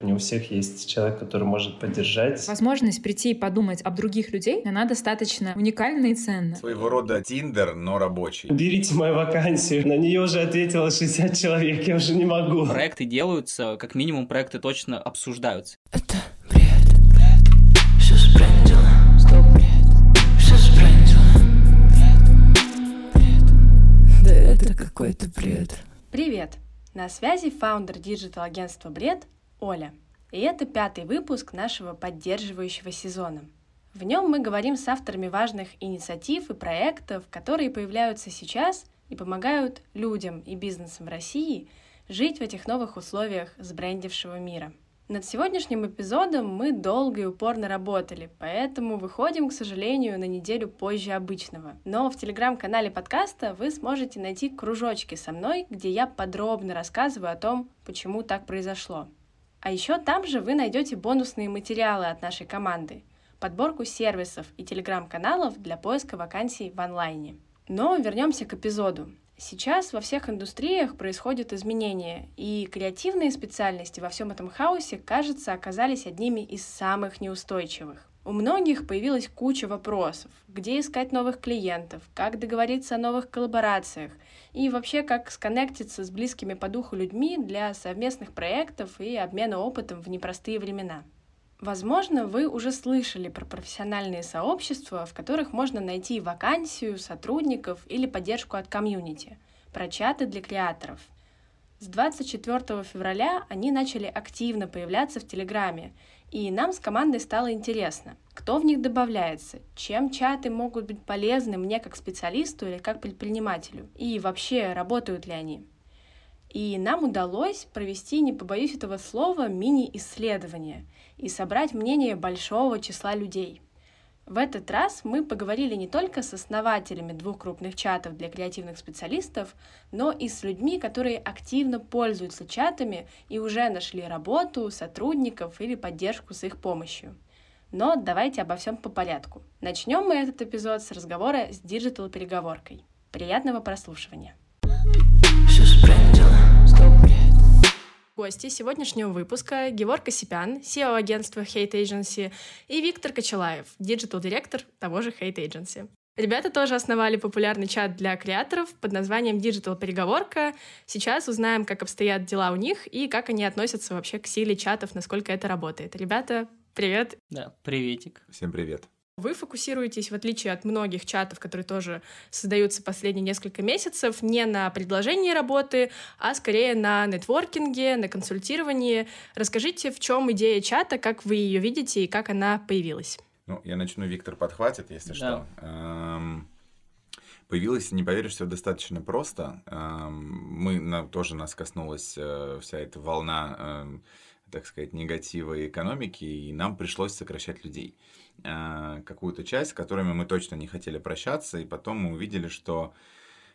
Не у всех есть человек, который может поддержать. Возможность прийти и подумать об других людей, она достаточно уникальна и ценна. Своего рода Тиндер, но рабочий. Берите мою вакансию. На нее уже ответило 60 человек, я уже не могу. Проекты делаются, как минимум проекты точно обсуждаются. Это бред, бред, все сбрендило. Стоп, бред, все сбрендило. Бред, бред, да это какой-то бред. Привет! На связи фаундер диджитал-агентства «Бред» Оля. И это пятый выпуск нашего поддерживающего сезона. В нем мы говорим с авторами важных инициатив и проектов, которые появляются сейчас и помогают людям и бизнесам России жить в этих новых условиях сбрендившего мира. Над сегодняшним эпизодом мы долго и упорно работали, поэтому выходим, к сожалению, на неделю позже обычного. Но в телеграм-канале подкаста вы сможете найти кружочки со мной, где я подробно рассказываю о том, почему так произошло. А еще там же вы найдете бонусные материалы от нашей команды, подборку сервисов и телеграм-каналов для поиска вакансий в онлайне. Но вернемся к эпизоду. Сейчас во всех индустриях происходят изменения, и креативные специальности во всем этом хаосе, кажется, оказались одними из самых неустойчивых. У многих появилась куча вопросов, где искать новых клиентов, как договориться о новых коллаборациях? И вообще как сконнектиться с близкими по духу людьми для совместных проектов и обмена опытом в непростые времена. Возможно, вы уже слышали про профессиональные сообщества, в которых можно найти вакансию, сотрудников или поддержку от комьюнити, про чаты для креаторов – с 24 февраля они начали активно появляться в Телеграме, и нам с командой стало интересно, кто в них добавляется, чем чаты могут быть полезны мне как специалисту или как предпринимателю, и вообще работают ли они. И нам удалось провести, не побоюсь этого слова, мини-исследование и собрать мнение большого числа людей – в этот раз мы поговорили не только с основателями двух крупных чатов для креативных специалистов, но и с людьми, которые активно пользуются чатами и уже нашли работу, сотрудников или поддержку с их помощью. Но давайте обо всем по порядку. Начнем мы этот эпизод с разговора с диджитал-переговоркой. Приятного прослушивания. Гости сегодняшнего выпуска Геворг Косипян, CEO агентства Hate Agency, и Виктор Кочелаев, диджитал-директор того же Hate Agency. Ребята тоже основали популярный чат для креаторов под названием Digital Переговорка. Сейчас узнаем, как обстоят дела у них и как они относятся вообще к силе чатов, насколько это работает. Ребята, привет! Да, приветик. Всем привет. Вы фокусируетесь, в отличие от многих чатов, которые тоже создаются последние несколько месяцев, не на предложении работы, а скорее на нетворкинге, на консультировании. Расскажите, в чем идея чата, как вы ее видите и как она появилась? Ну, я начну, Виктор подхватит, если Да. что. Эм, Появилось, не поверишь, все достаточно просто. Эм, Мы, на- тоже нас коснулась э, вся эта волна, эм, так сказать, негатива и экономики, и нам пришлось сокращать людей. Э, Какую-то часть, с которыми мы точно не хотели прощаться, и потом мы увидели, что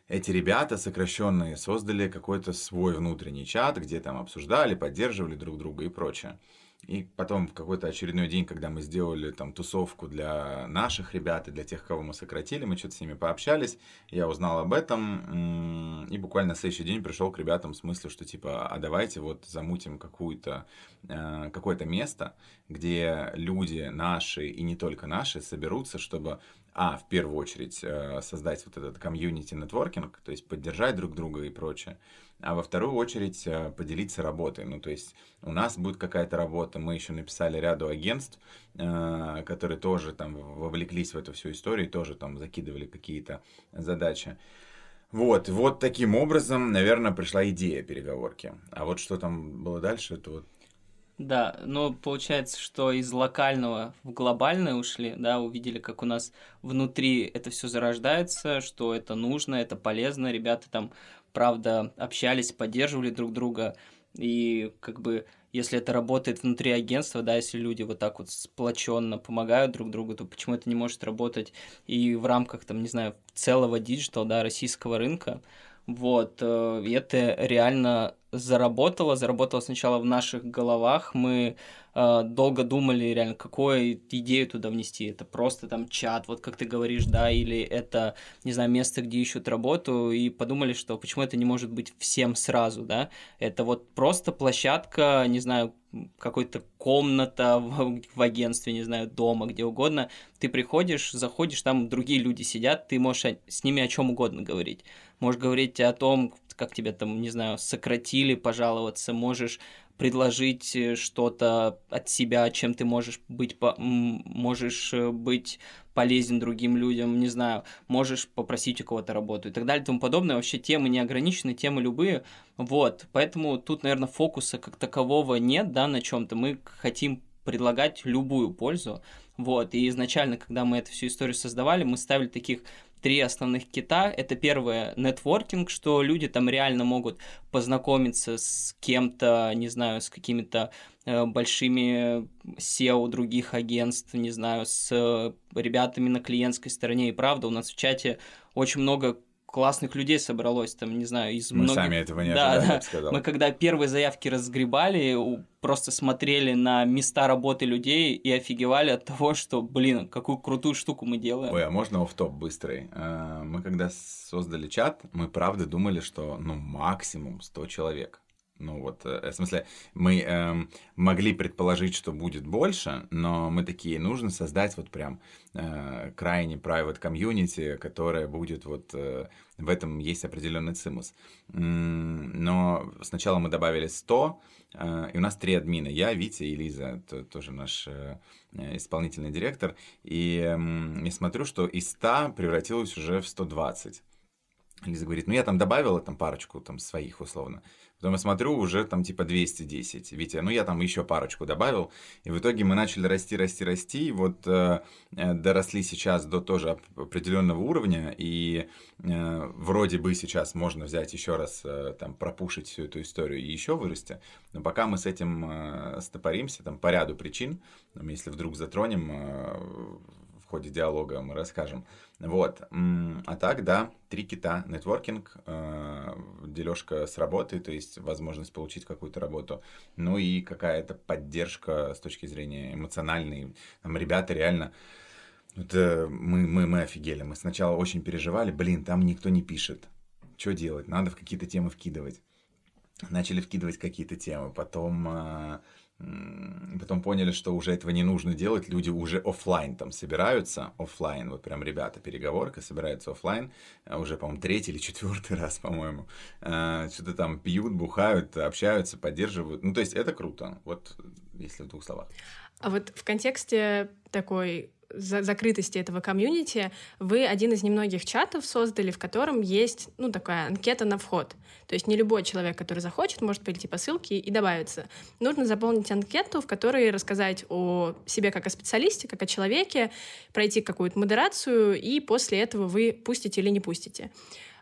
эти ребята сокращенные создали какой-то свой внутренний чат, где там обсуждали, поддерживали друг друга и прочее. И потом в какой-то очередной день, когда мы сделали там тусовку для наших ребят и для тех, кого мы сократили, мы что-то с ними пообщались, я узнал об этом, и буквально на следующий день пришел к ребятам с мыслью, что типа, а давайте вот замутим какую-то, э, какое-то место, где люди наши и не только наши соберутся, чтобы а, в первую очередь, э, создать вот этот комьюнити нетворкинг, то есть поддержать друг друга и прочее, а во вторую очередь э, поделиться работой. Ну, то есть у нас будет какая-то работа, мы еще написали ряду агентств, э, которые тоже там вовлеклись в эту всю историю, тоже там закидывали какие-то задачи. Вот, вот таким образом, наверное, пришла идея переговорки. А вот что там было дальше, это вот Да, ну получается, что из локального в глобальное ушли, да, увидели, как у нас внутри это все зарождается, что это нужно, это полезно, ребята там, правда, общались, поддерживали друг друга, и как бы если это работает внутри агентства, да, если люди вот так вот сплоченно помогают друг другу, то почему это не может работать и в рамках, там, не знаю, целого диджитал, да, российского рынка? Вот, э, и это реально заработало, заработало сначала в наших головах, мы э, долго думали реально, какую идею туда внести, это просто там чат, вот как ты говоришь, да, или это, не знаю, место, где ищут работу, и подумали, что почему это не может быть всем сразу, да, это вот просто площадка, не знаю, какой-то комната в, в агентстве, не знаю, дома, где угодно, ты приходишь, заходишь, там другие люди сидят, ты можешь с ними о чем угодно говорить. Можешь говорить о том, как тебя там, не знаю, сократили, пожаловаться, можешь предложить э, что-то от себя, чем ты можешь быть, можешь э, быть полезен другим людям, не знаю, можешь попросить у кого-то работу и так далее и тому подобное. Вообще темы не ограничены, темы любые. Вот, поэтому тут, наверное, фокуса как такового нет, да, на чем-то. Мы хотим предлагать любую пользу. Вот, и изначально, когда мы эту всю историю создавали, мы ставили таких три основных кита. Это первое, нетворкинг, что люди там реально могут познакомиться с кем-то, не знаю, с какими-то э, большими SEO других агентств, не знаю, с ребятами на клиентской стороне. И правда, у нас в чате очень много классных людей собралось, там, не знаю, из Мы многих... сами этого не да, ожидали, да. я бы сказал. Мы когда первые заявки разгребали, просто смотрели на места работы людей и офигевали от того, что, блин, какую крутую штуку мы делаем. Ой, а можно оф топ быстрый? Э, мы когда создали чат, мы правда думали, что, ну, максимум 100 человек. Ну вот, э, в смысле, мы э, могли предположить, что будет больше, но мы такие, нужно создать вот прям э, крайне private community, которая будет вот, э, в этом есть определенный цимус. Но сначала мы добавили 100, э, и у нас три админа, я, Витя и Лиза, то, тоже наш э, исполнительный директор, и э, я смотрю, что из 100 превратилось уже в 120. Лиза говорит, ну я там добавила там парочку там своих условно. Потом я смотрю, уже там типа 210. Витя, ну я там еще парочку добавил. И в итоге мы начали расти, расти, расти. И вот э, э доросли сейчас до тоже определенного уровня. И э, вроде бы сейчас можно взять еще раз, э, там, пропушить всю эту историю и еще вырасти. Но пока мы с этим э, стопоримся, там, по ряду причин, если вдруг затронем э, в ходе диалога, мы расскажем. Вот. А так, да, три кита. Нетворкинг, э, дележка с работы, то есть возможность получить какую-то работу. Ну и какая-то поддержка с точки зрения эмоциональной. Там ребята реально... Это мы, мы, мы офигели. Мы сначала очень переживали, блин, там никто не пишет. Что делать? Надо в какие-то темы вкидывать. Начали вкидывать какие-то темы. Потом э, Потом поняли, что уже этого не нужно делать, люди уже офлайн там собираются, офлайн, вот прям ребята, переговорка, собираются офлайн, а уже, по-моему, третий или четвертый раз, по-моему, а, что-то там пьют, бухают, общаются, поддерживают, ну, то есть это круто, вот если в двух словах. А вот в контексте такой закрытости этого комьюнити, вы один из немногих чатов создали, в котором есть, ну, такая анкета на вход. То есть не любой человек, который захочет, может перейти по ссылке и добавиться. Нужно заполнить анкету, в которой рассказать о себе как о специалисте, как о человеке, пройти какую-то модерацию, и после этого вы пустите или не пустите.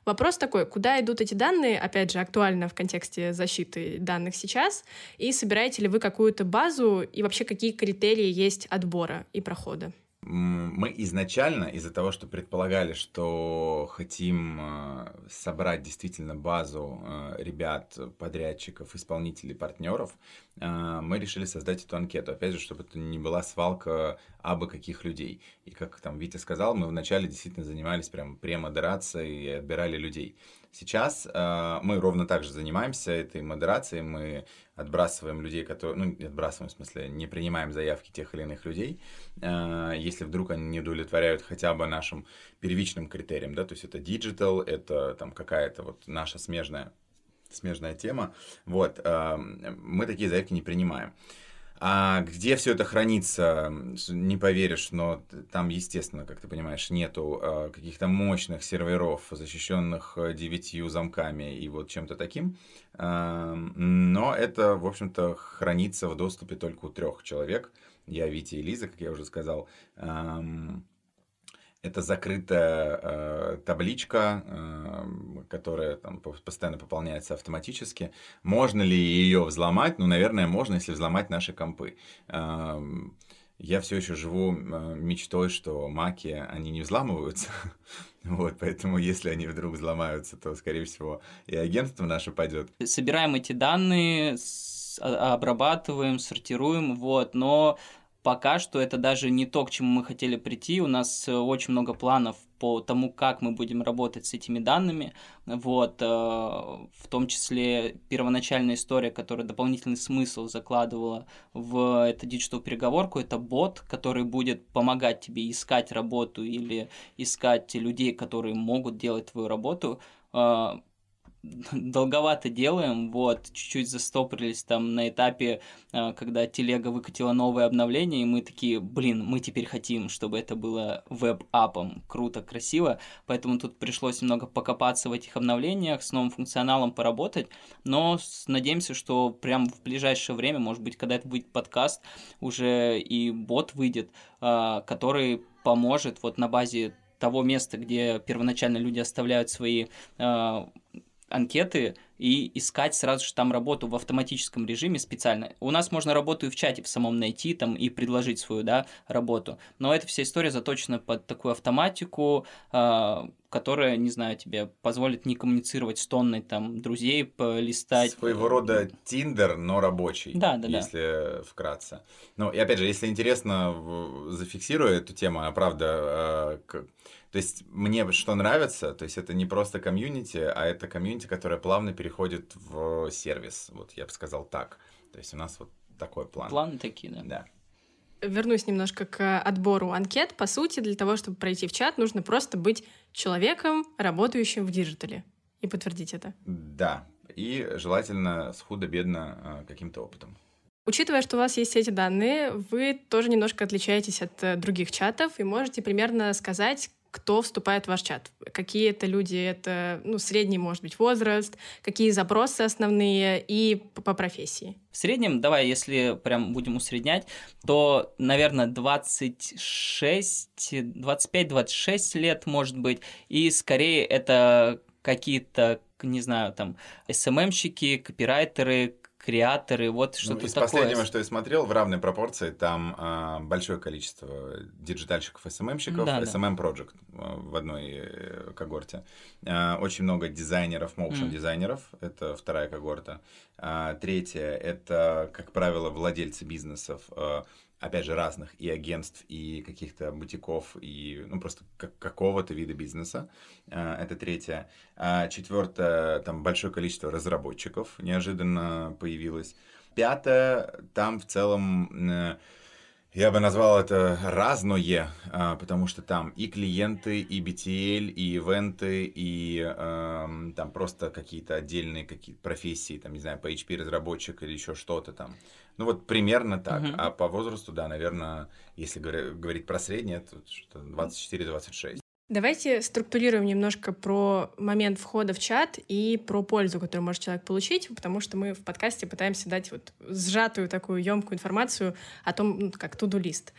Вопрос такой, куда идут эти данные, опять же, актуально в контексте защиты данных сейчас, и собираете ли вы какую-то базу, и вообще какие критерии есть отбора и прохода? Мы изначально из-за того, что предполагали, что хотим э, собрать действительно базу э, ребят, подрядчиков, исполнителей, партнеров, э, мы решили создать эту анкету. Опять же, чтобы это не была свалка абы каких людей. И как там Витя сказал, мы вначале действительно занимались прям премодерацией и отбирали людей. Сейчас э, мы ровно так же занимаемся этой модерацией, мы отбрасываем людей, которые, ну, не отбрасываем, в смысле, не принимаем заявки тех или иных людей, э, если вдруг они не удовлетворяют хотя бы нашим первичным критериям, да, то есть это digital, это там какая-то вот наша смежная, смежная тема, вот, э, мы такие заявки не принимаем. А где все это хранится, не поверишь, но там, естественно, как ты понимаешь, нету э, каких-то мощных серверов, защищенных э, девятью замками и вот чем-то таким. Э, но это, в общем-то, хранится в доступе только у трех человек. Я, Витя и Лиза, как я уже сказал. Это закрытая э, табличка, э, которая там постоянно пополняется автоматически. Можно ли ее взломать? Ну, наверное, можно, если взломать наши компы. Э, я все еще живу мечтой, что маки, они не взламываются. вот, поэтому если они вдруг взломаются, то, скорее всего, и агентство наше пойдет. Собираем эти данные, обрабатываем, сортируем, вот, но пока что это даже не то, к чему мы хотели прийти. У нас э, очень много планов по тому, как мы будем работать с этими данными. Вот, э, в том числе первоначальная история, которая дополнительный смысл закладывала в эту диджитал переговорку, это бот, который будет помогать тебе искать работу или искать людей, которые могут делать твою работу э, долговато делаем, вот, чуть-чуть застопорились там на этапе, а, когда телега выкатила новое обновление, и мы такие, блин, мы теперь хотим, чтобы это было web app ом, круто, красиво, поэтому тут пришлось немного покопаться в этих обновлениях, с новым функционалом поработать, но надеемся, что прям в ближайшее время, может быть, когда это будет подкаст, уже и бот выйдет, а, который поможет вот на базе того места, где первоначально люди оставляют свои а, анкеты и искать сразу же там работу в автоматическом режиме специально. У нас можно работу и в чате в самом найти там и предложить свою, да, работу. Но эта вся история заточена под такую автоматику, э, которая, не знаю, тебе позволит не коммуницировать с тонной там друзей, полистать. Своего рода Тиндер, но рабочий. Да, да, если да. вкратце. Ну, и опять же, если интересно, зафиксирую эту тему, она правда э, то есть мне что нравится, то есть это не просто комьюнити, а это комьюнити, которое плавно переходит в сервис. Вот я бы сказал так. То есть у нас вот такой план. Планы такие, да. Да. Вернусь немножко к отбору анкет. По сути, для того, чтобы пройти в чат, нужно просто быть человеком, работающим в диджитале. И подтвердить это. Да. И желательно с худо-бедно а, каким-то опытом. Учитывая, что у вас есть эти данные, вы тоже немножко отличаетесь от э, других чатов и можете примерно сказать, кто вступает в ваш чат. Какие это люди, это ну, средний, может быть, возраст, какие запросы основные и по, профессии. В среднем, давай, если прям будем усреднять, то, наверное, 26, 25-26 лет, может быть, и скорее это какие-то не знаю, там, СММщики, копирайтеры, креаторы, вот что-то ну, из такое. последнего, что я смотрел, в равной пропорции там а, большое количество диджитальщиков, SMM-щиков, да, SMM Project да. в одной э, когорте. А, очень много дизайнеров, моушен-дизайнеров, мм. это вторая когорта. А, третья — это, как правило, владельцы бизнесов, а, опять же, разных и агентств, и каких-то бутиков, и ну, просто как, какого-то вида бизнеса. А, это третье. А четвертое, там большое количество разработчиков неожиданно появилось. Пятое, там в целом э, я бы назвал это разное, а, потому что там и клиенты, и BTL, и ивенты, и э, там просто какие-то отдельные какие профессии, там, не знаю, PHP-разработчик или еще что-то там. Ну вот примерно так. Uh-huh. А по возрасту, да, наверное, если говорить про среднее, то что 24-26. Давайте структурируем немножко про момент входа в чат и про пользу, которую может человек получить, потому что мы в подкасте пытаемся дать вот сжатую такую емкую информацию о том, ну, как туду-лист.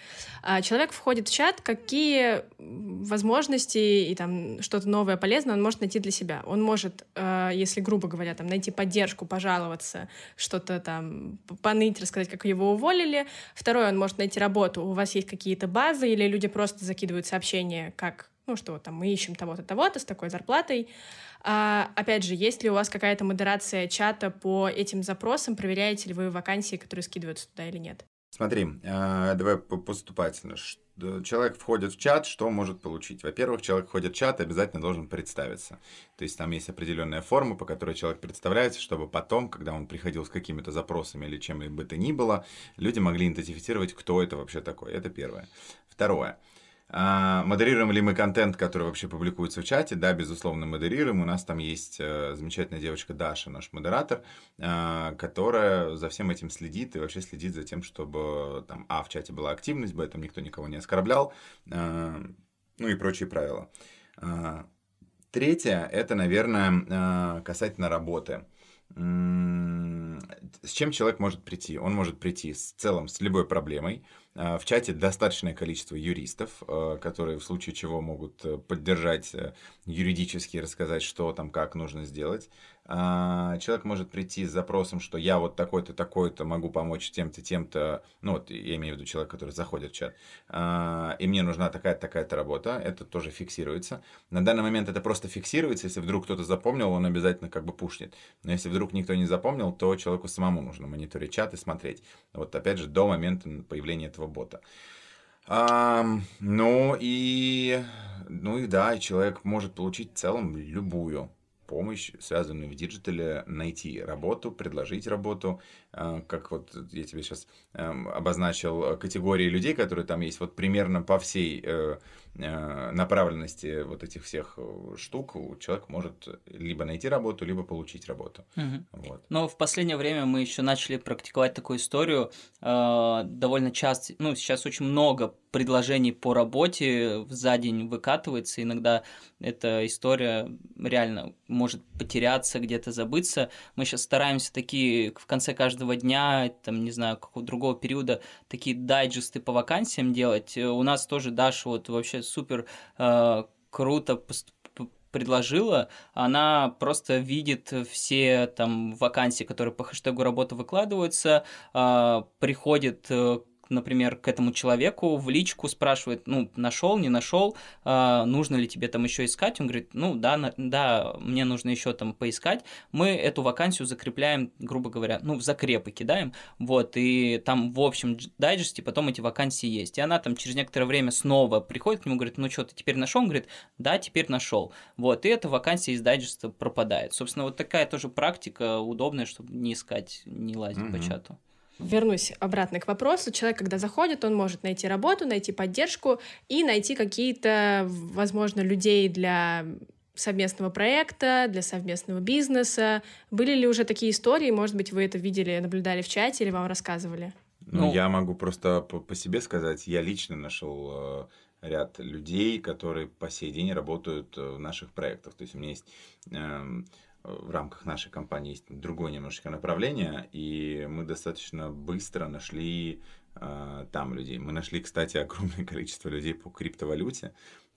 А человек входит в чат, какие возможности и там что-то новое, полезное он может найти для себя. Он может, э, если грубо говоря, там найти поддержку, пожаловаться, что-то там поныть, рассказать, как его уволили. Второе, он может найти работу. У вас есть какие-то базы или люди просто закидывают сообщения, как ну что, там, мы ищем того-то, того-то с такой зарплатой. А, опять же, есть ли у вас какая-то модерация чата по этим запросам? Проверяете ли вы вакансии, которые скидываются туда или нет? Смотри, э, давай поступательно. Человек входит в чат, что может получить? Во-первых, человек входит в чат и обязательно должен представиться. То есть там есть определенная форма, по которой человек представляется, чтобы потом, когда он приходил с какими-то запросами или чем бы то ни было, люди могли идентифицировать, кто это вообще такой. Это первое. Второе. А, модерируем ли мы контент, который вообще публикуется в чате? Да, безусловно, модерируем. У нас там есть э, замечательная девочка Даша, наш модератор, э, которая за всем этим следит и вообще следит за тем, чтобы там, а, в чате была активность, б, там никто никого не оскорблял, э, ну и прочие правила. Третье, это, наверное, касательно работы с чем человек может прийти? Он может прийти с целом с любой проблемой. А, в чате достаточное количество юристов, а, которые в случае чего могут э, поддержать э, юридически, рассказать, что там, как нужно сделать. А, человек может прийти с запросом, что я вот такой-то, такой-то могу помочь тем-то, тем-то, ну вот я имею в виду человек, который заходит в чат, а, и мне нужна такая-то, такая-то работа, это тоже фиксируется. На данный момент это просто фиксируется, если вдруг кто-то запомнил, он обязательно как бы пушнет. Но если вдруг никто не запомнил, то человеку самому нужно мониторить чат и смотреть. Вот опять же, до момента появления этого бота. Ам, ну и, ну и да, человек может получить в целом любую помощь, связанную в диджитале, найти работу, предложить работу, а, как вот я тебе сейчас эм, обозначил категории людей, которые там есть, вот примерно по всей э, э, направленности вот этих всех э, штук человек может либо найти работу, либо получить работу. Мгм. Вот. Но в последнее время мы еще начали практиковать такую историю. э, довольно часто, ну, сейчас очень много предложений по работе за день выкатывается. Иногда эта история реально может потеряться, где-то забыться. Мы сейчас стараемся такие в конце каждого дня, там, не знаю, какого другого периода, такие дайджесты по вакансиям делать. Э, У нас тоже Даша вот вообще супер э, круто предложила, она просто видит все там вакансии, которые по хэштегу работа выкладываются, а, приходит э, например, к этому человеку в личку спрашивает, ну, нашел, не нашел, а, нужно ли тебе там еще искать? Он говорит, ну, да, на- да, мне нужно еще там поискать. Мы эту вакансию закрепляем, грубо говоря, ну, в закрепы кидаем, вот, и там в общем дж- дайджесте потом эти вакансии есть. И она там через некоторое время снова приходит к нему, говорит, ну, что, ты теперь нашел? Он говорит, да, теперь нашел. Вот, и эта вакансия из дайджеста пропадает. Собственно, вот такая тоже практика удобная, чтобы не искать, не лазить по Мгм. чату. Вернусь обратно к вопросу. Человек, когда заходит, он может найти работу, найти поддержку и найти какие-то, возможно, людей для совместного проекта, для совместного бизнеса. Были ли уже такие истории? Может быть, вы это видели, наблюдали в чате или вам рассказывали? Ну, Ну- я могу просто по, по себе сказать, я лично нашел э, ряд людей, которые по сей день работают э, в наших проектах. То есть у меня есть эм, в рамках нашей компании есть другое немножечко направление, и мы достаточно быстро нашли э, там людей. Мы нашли, кстати, огромное количество людей по криптовалюте,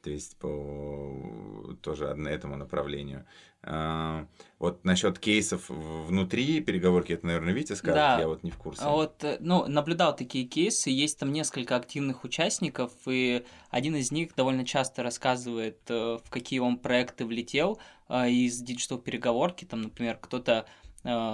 то есть по тоже этому направлению. А, Вот насчет кейсов внутри переговорки, это, наверное, Витя скажет, Да. я вот не в курсе. А вот, э, ну, наблюдал такие кейсы, есть там несколько активных участников, и один из них довольно часто рассказывает, э, в какие он проекты влетел э, из диджитал переговорки, там, например, кто-то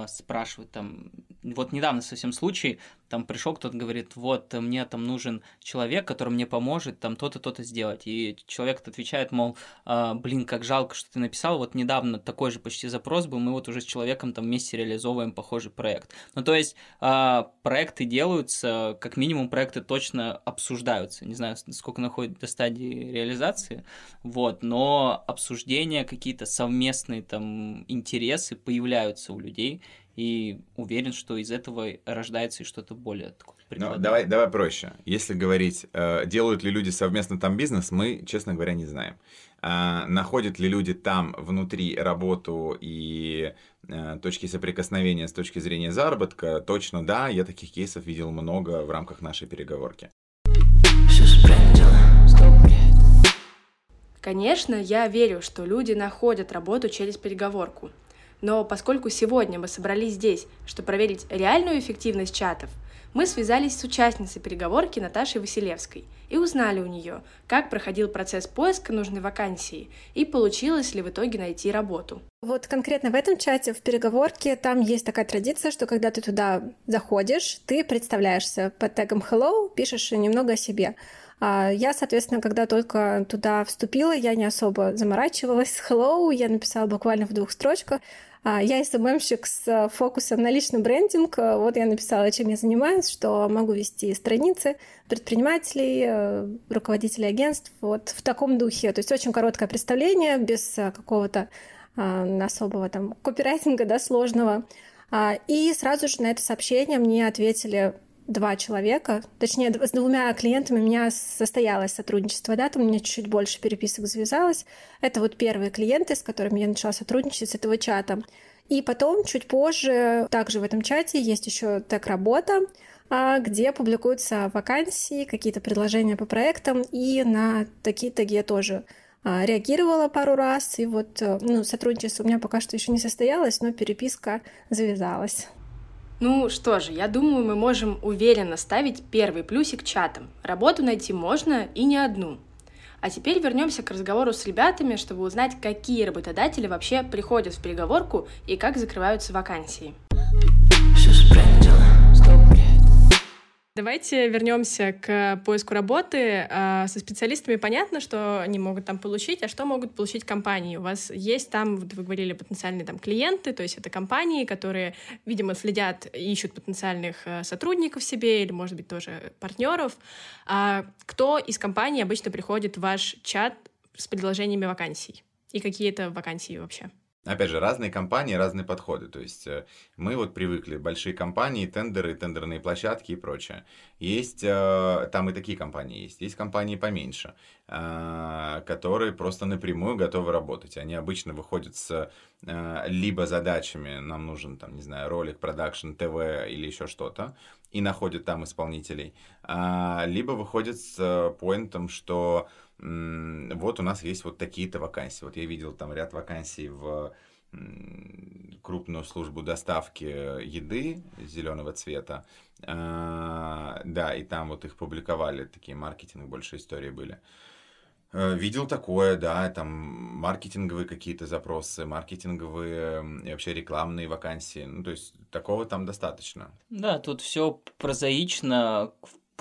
спрашивает там, вот недавно совсем случай, там пришел кто-то говорит, вот мне там нужен человек, который мне поможет там то-то, то-то сделать, и человек отвечает, мол, «А, блин, как жалко, что ты написал, вот недавно такой же почти запрос был, мы вот уже с человеком там вместе реализовываем похожий проект. Ну, то есть а, проекты делаются, как минимум проекты точно обсуждаются. Не знаю, сколько находят до стадии реализации, вот, но обсуждения, какие-то совместные там интересы появляются у людей, и уверен, что из этого рождается и что-то более такое Ну, давай, давай проще. Если говорить, э, делают ли люди совместно там бизнес, мы, честно говоря, не знаем. А, находят ли люди там внутри работу и э, точки соприкосновения с точки зрения заработка, точно да, я таких кейсов видел много в рамках нашей переговорки. Конечно, я верю, что люди находят работу через переговорку. Но поскольку сегодня мы собрались здесь, чтобы проверить реальную эффективность чатов, мы связались с участницей переговорки Наташей Василевской и узнали у нее, как проходил процесс поиска нужной вакансии и получилось ли в итоге найти работу. Вот конкретно в этом чате, в переговорке, там есть такая традиция, что когда ты туда заходишь, ты представляешься под тегом hello, пишешь немного о себе. А Я, соответственно, когда только туда вступила, я не особо заморачивалась hello, я написала буквально в двух строчках. А, Я СММщик с фокусом на личный брендинг. Вот я написала, чем я занимаюсь, что могу вести страницы предпринимателей, э, руководителей агентств, вот в таком духе. То есть очень короткое представление, без э, какого-то а, особого там копирайтинга, да, сложного. А, И сразу же на это сообщение мне ответили два человека, точнее, с двумя клиентами у меня состоялось сотрудничество, да, там у меня чуть-чуть больше переписок завязалось. Это вот первые клиенты, с которыми я начала сотрудничать с этого чата. И потом, чуть позже, также в этом чате есть еще тег-работа, а, где публикуются вакансии, какие-то предложения по проектам, и на такие теги я тоже а, реагировала пару раз, и вот э, ну, сотрудничество у меня пока что еще не состоялось, но переписка завязалась. Ну что же, я думаю, мы можем уверенно ставить первый плюсик чатам. Работу найти можно и не одну. А теперь вернемся к разговору с ребятами, чтобы узнать, какие работодатели вообще приходят в переговорку и как закрываются вакансии. Все. Давайте вернемся к поиску работы. А, со специалистами понятно, что они могут там получить, а что могут получить компании? У вас есть там, вот вы говорили, потенциальные там клиенты, то есть это компании, которые, видимо, следят ищут потенциальных э, сотрудников себе или, может быть, тоже партнеров. А кто из компаний обычно приходит в ваш чат с предложениями вакансий? И какие это вакансии вообще? Опять же, разные компании, разные подходы. То есть э, мы вот привыкли, большие компании, тендеры, тендерные площадки и прочее. Есть э, там и такие компании есть. Есть компании поменьше, э, которые просто напрямую готовы работать. Они обычно выходят с либо задачами, нам нужен, там, не знаю, ролик, продакшн, ТВ или еще что-то, и находят там исполнителей. А, либо выходят с поинтом, что вот у нас есть вот такие-то вакансии. Вот я видел там ряд вакансий в крупную службу доставки еды зеленого цвета. А, да, и там вот их публиковали, такие маркетинг больше истории были. Э, видел такое, да, там маркетинговые какие-то запросы, маркетинговые и вообще рекламные вакансии. Ну, то есть такого там достаточно. Да, тут все прозаично,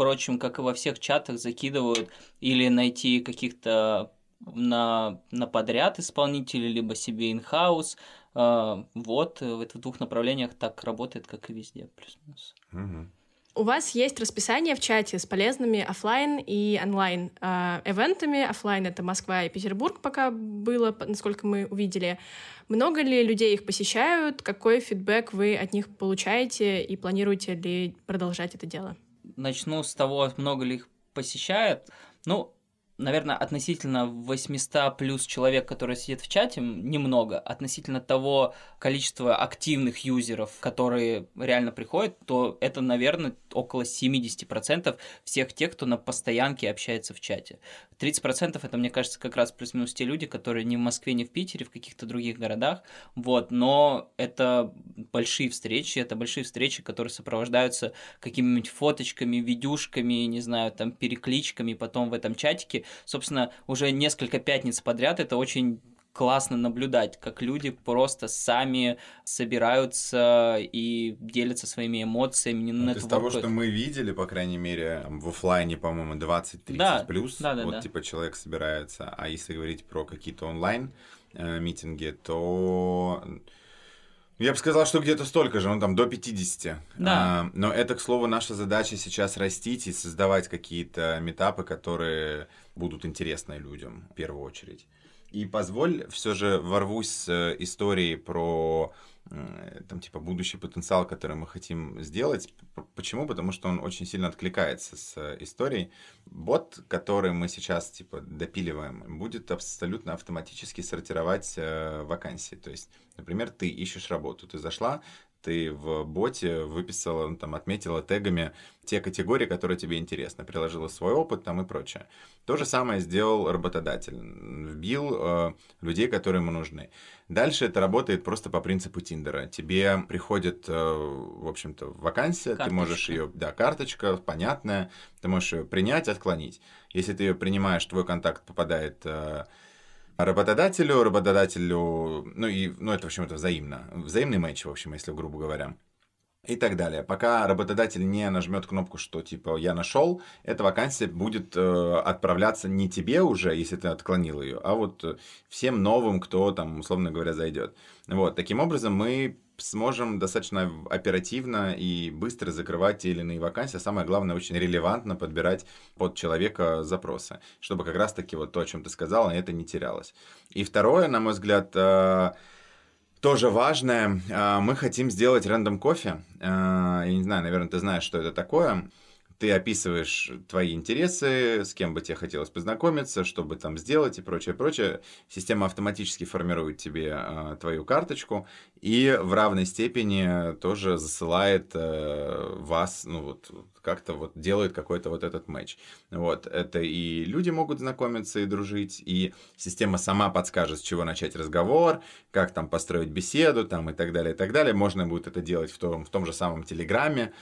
впрочем, как и во всех чатах, закидывают или найти каких-то на, на подряд исполнителей, либо себе инхаус. Вот в этих двух направлениях так работает, как и везде, плюс-минус. Угу. У вас есть расписание в чате с полезными офлайн и онлайн э, эвентами. Офлайн это Москва и Петербург пока было, насколько мы увидели. Много ли людей их посещают? Какой фидбэк вы от них получаете и планируете ли продолжать это дело? Начну с того, много ли их посещает. Ну, наверное, относительно 800 плюс человек, которые сидят в чате, немного. Относительно того количества активных юзеров, которые реально приходят, то это, наверное, около 70% всех тех, кто на постоянке общается в чате. 30% это, мне кажется, как раз плюс-минус те люди, которые не в Москве, не в Питере, в каких-то других городах. Вот, но это большие встречи, это большие встречи, которые сопровождаются какими-нибудь фоточками, видюшками, не знаю, там, перекличками потом в этом чатике собственно, уже несколько пятниц подряд это очень классно наблюдать, как люди просто сами собираются и делятся своими эмоциями. Ну, из того, что мы видели, по крайней мере, в офлайне, по-моему, 20-30 да, плюс, да, да, вот да. типа человек собирается. А если говорить про какие-то онлайн э, митинги, то я бы сказал, что где-то столько же, ну там до 50. Да. А, но это, к слову, наша задача сейчас растить и создавать какие-то метапы, которые будут интересны людям в первую очередь. И позволь, все же ворвусь с э, историей про там типа будущий потенциал, который мы хотим сделать. Почему? Потому что он очень сильно откликается с э, историей. Бот, который мы сейчас типа допиливаем, будет абсолютно автоматически сортировать э, вакансии. То есть, например, ты ищешь работу, ты зашла, ты в боте выписала, ну, там, отметила тегами те категории, которые тебе интересны, приложила свой опыт там и прочее. То же самое сделал работодатель, вбил э, людей, которые ему нужны. Дальше это работает просто по принципу Тиндера. Тебе приходит, э, в общем-то, вакансия, карточка. ты можешь ее, да, карточка, понятная, ты можешь ее принять, отклонить. Если ты ее принимаешь, твой контакт попадает э, работодателю, работодателю, ну и, ну это, в общем, это взаимно, взаимный матч, в общем, если грубо говоря и так далее. Пока работодатель не нажмет кнопку, что типа я нашел, эта вакансия будет э, отправляться не тебе уже, если ты отклонил ее, а вот э, всем новым, кто там, условно говоря, зайдет. Вот, таким образом мы сможем достаточно оперативно и быстро закрывать те или иные вакансии, а самое главное, очень релевантно подбирать под человека запросы, чтобы как раз-таки вот то, о чем ты сказала, это не терялось. И второе, на мой взгляд, э, тоже важное, а, мы хотим сделать рандом кофе. А, я не знаю, наверное, ты знаешь, что это такое ты описываешь твои интересы, с кем бы тебе хотелось познакомиться, что бы там сделать и прочее, прочее. Система автоматически формирует тебе э, твою карточку и в равной степени тоже засылает э, вас, ну вот как-то вот делает какой-то вот этот матч. Вот, это и люди могут знакомиться и дружить, и система сама подскажет, с чего начать разговор, как там построить беседу, там и так далее, и так далее. Можно будет это делать в том, в том же самом Телеграме.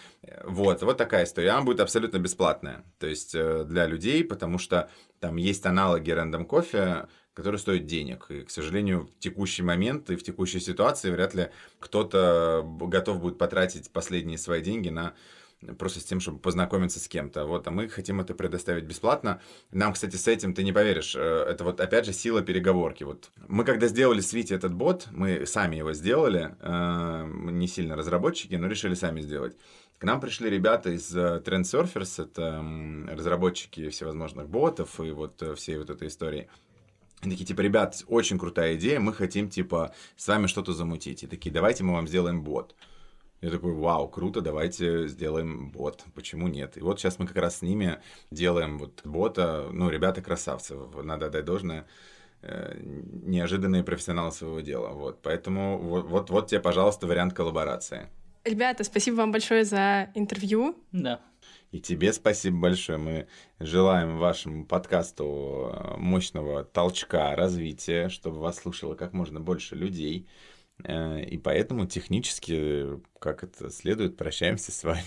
Вот, вот такая история. Она будет абсолютно бесплатная, то есть э, для людей, потому что там есть аналоги рандом кофе, которые стоят денег. И, к сожалению, в текущий момент и в текущей ситуации вряд ли кто-то готов будет потратить последние свои деньги на просто с тем, чтобы познакомиться с кем-то. Вот, а мы хотим это предоставить бесплатно. Нам, кстати, с этим ты не поверишь. Э, это вот опять же сила переговорки. Вот мы когда сделали с Вити этот бот, мы сами его сделали, э, не сильно разработчики, но решили сами сделать. К нам пришли ребята из э, Trend Surfers, это разработчики всевозможных ботов и вот всей вот этой истории. И такие, типа, ребят, очень крутая идея, мы хотим, типа, с вами что-то замутить. И такие, давайте мы вам сделаем бот. Я такой, вау, круто, давайте сделаем бот, почему нет? И вот сейчас мы как раз с ними делаем вот бота, ну, ребята красавцы, надо отдать должное, э, неожиданные профессионалы своего дела, вот, поэтому вот, вот, вот тебе, пожалуйста, вариант коллаборации. Ребята, спасибо вам большое за интервью. Да. И тебе спасибо большое. Мы желаем вашему подкасту э, мощного толчка, развития, чтобы вас слушало как можно больше людей. Э, и поэтому технически, как это следует, прощаемся с вами.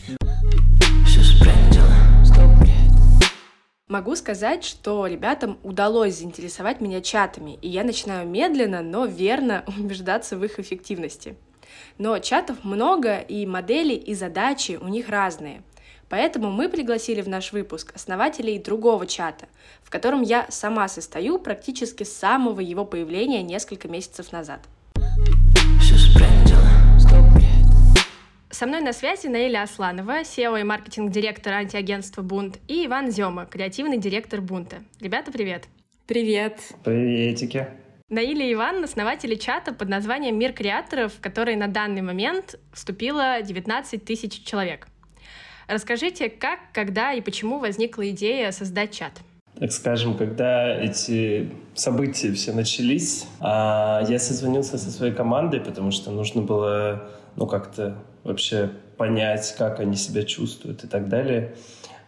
Могу сказать, что ребятам удалось заинтересовать меня чатами, и я начинаю медленно, но верно убеждаться в их эффективности. Но чатов много, и модели, и задачи у них разные. Поэтому мы пригласили в наш выпуск основателей другого чата, в котором я сама состою практически с самого его появления несколько месяцев назад. Со мной на связи Наиля Асланова, SEO и маркетинг-директор антиагентства «Бунт», и Иван Зема, креативный директор «Бунта». Ребята, привет! Привет! Приветики! Наиля и Иван — основатели чата под названием «Мир креаторов», в который на данный момент вступило 19 тысяч человек. Расскажите, как, когда и почему возникла идея создать чат? Так скажем, когда эти события все начались, а, я созвонился со своей командой, потому что нужно было ну, как-то вообще понять, как они себя чувствуют и так далее.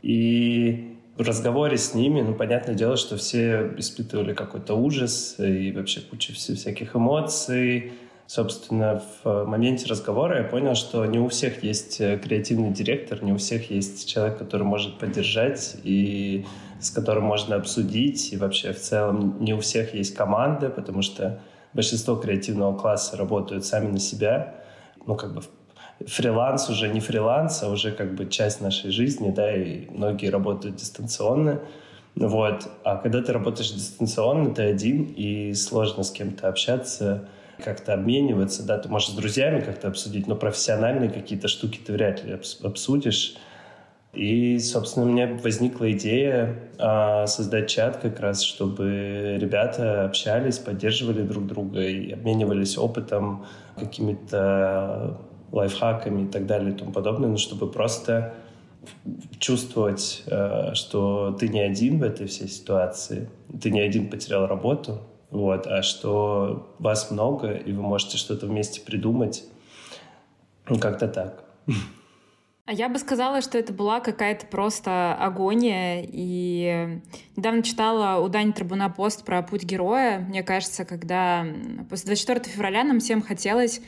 И в разговоре с ними, ну, понятное дело, что все испытывали какой-то ужас и вообще кучу всяких эмоций. Собственно, в моменте разговора я понял, что не у всех есть э, креативный директор, не у всех есть человек, который может поддержать и с которым можно обсудить. И вообще в целом не у всех есть команда, потому что большинство креативного класса работают сами на себя. Ну, как бы фриланс уже не фриланс, а уже как бы часть нашей жизни, да, и многие работают дистанционно. Вот. А когда ты работаешь дистанционно, ты один, и сложно с кем-то общаться, как-то обмениваться, да, ты можешь с друзьями как-то обсудить, но профессиональные какие-то штуки ты вряд ли обсудишь. И, собственно, у меня возникла идея а, создать чат как раз, чтобы ребята общались, поддерживали друг друга и обменивались опытом, какими-то лайфхаками и так далее и тому подобное, но чтобы просто чувствовать, э, что ты не один в этой всей ситуации, ты не один потерял работу, вот, а что вас много, и вы можете что-то вместе придумать. Ну, как-то так. А я бы сказала, что это была какая-то просто агония. И недавно читала у Дани Трибуна пост про путь героя. Мне кажется, когда после 24 февраля нам всем хотелось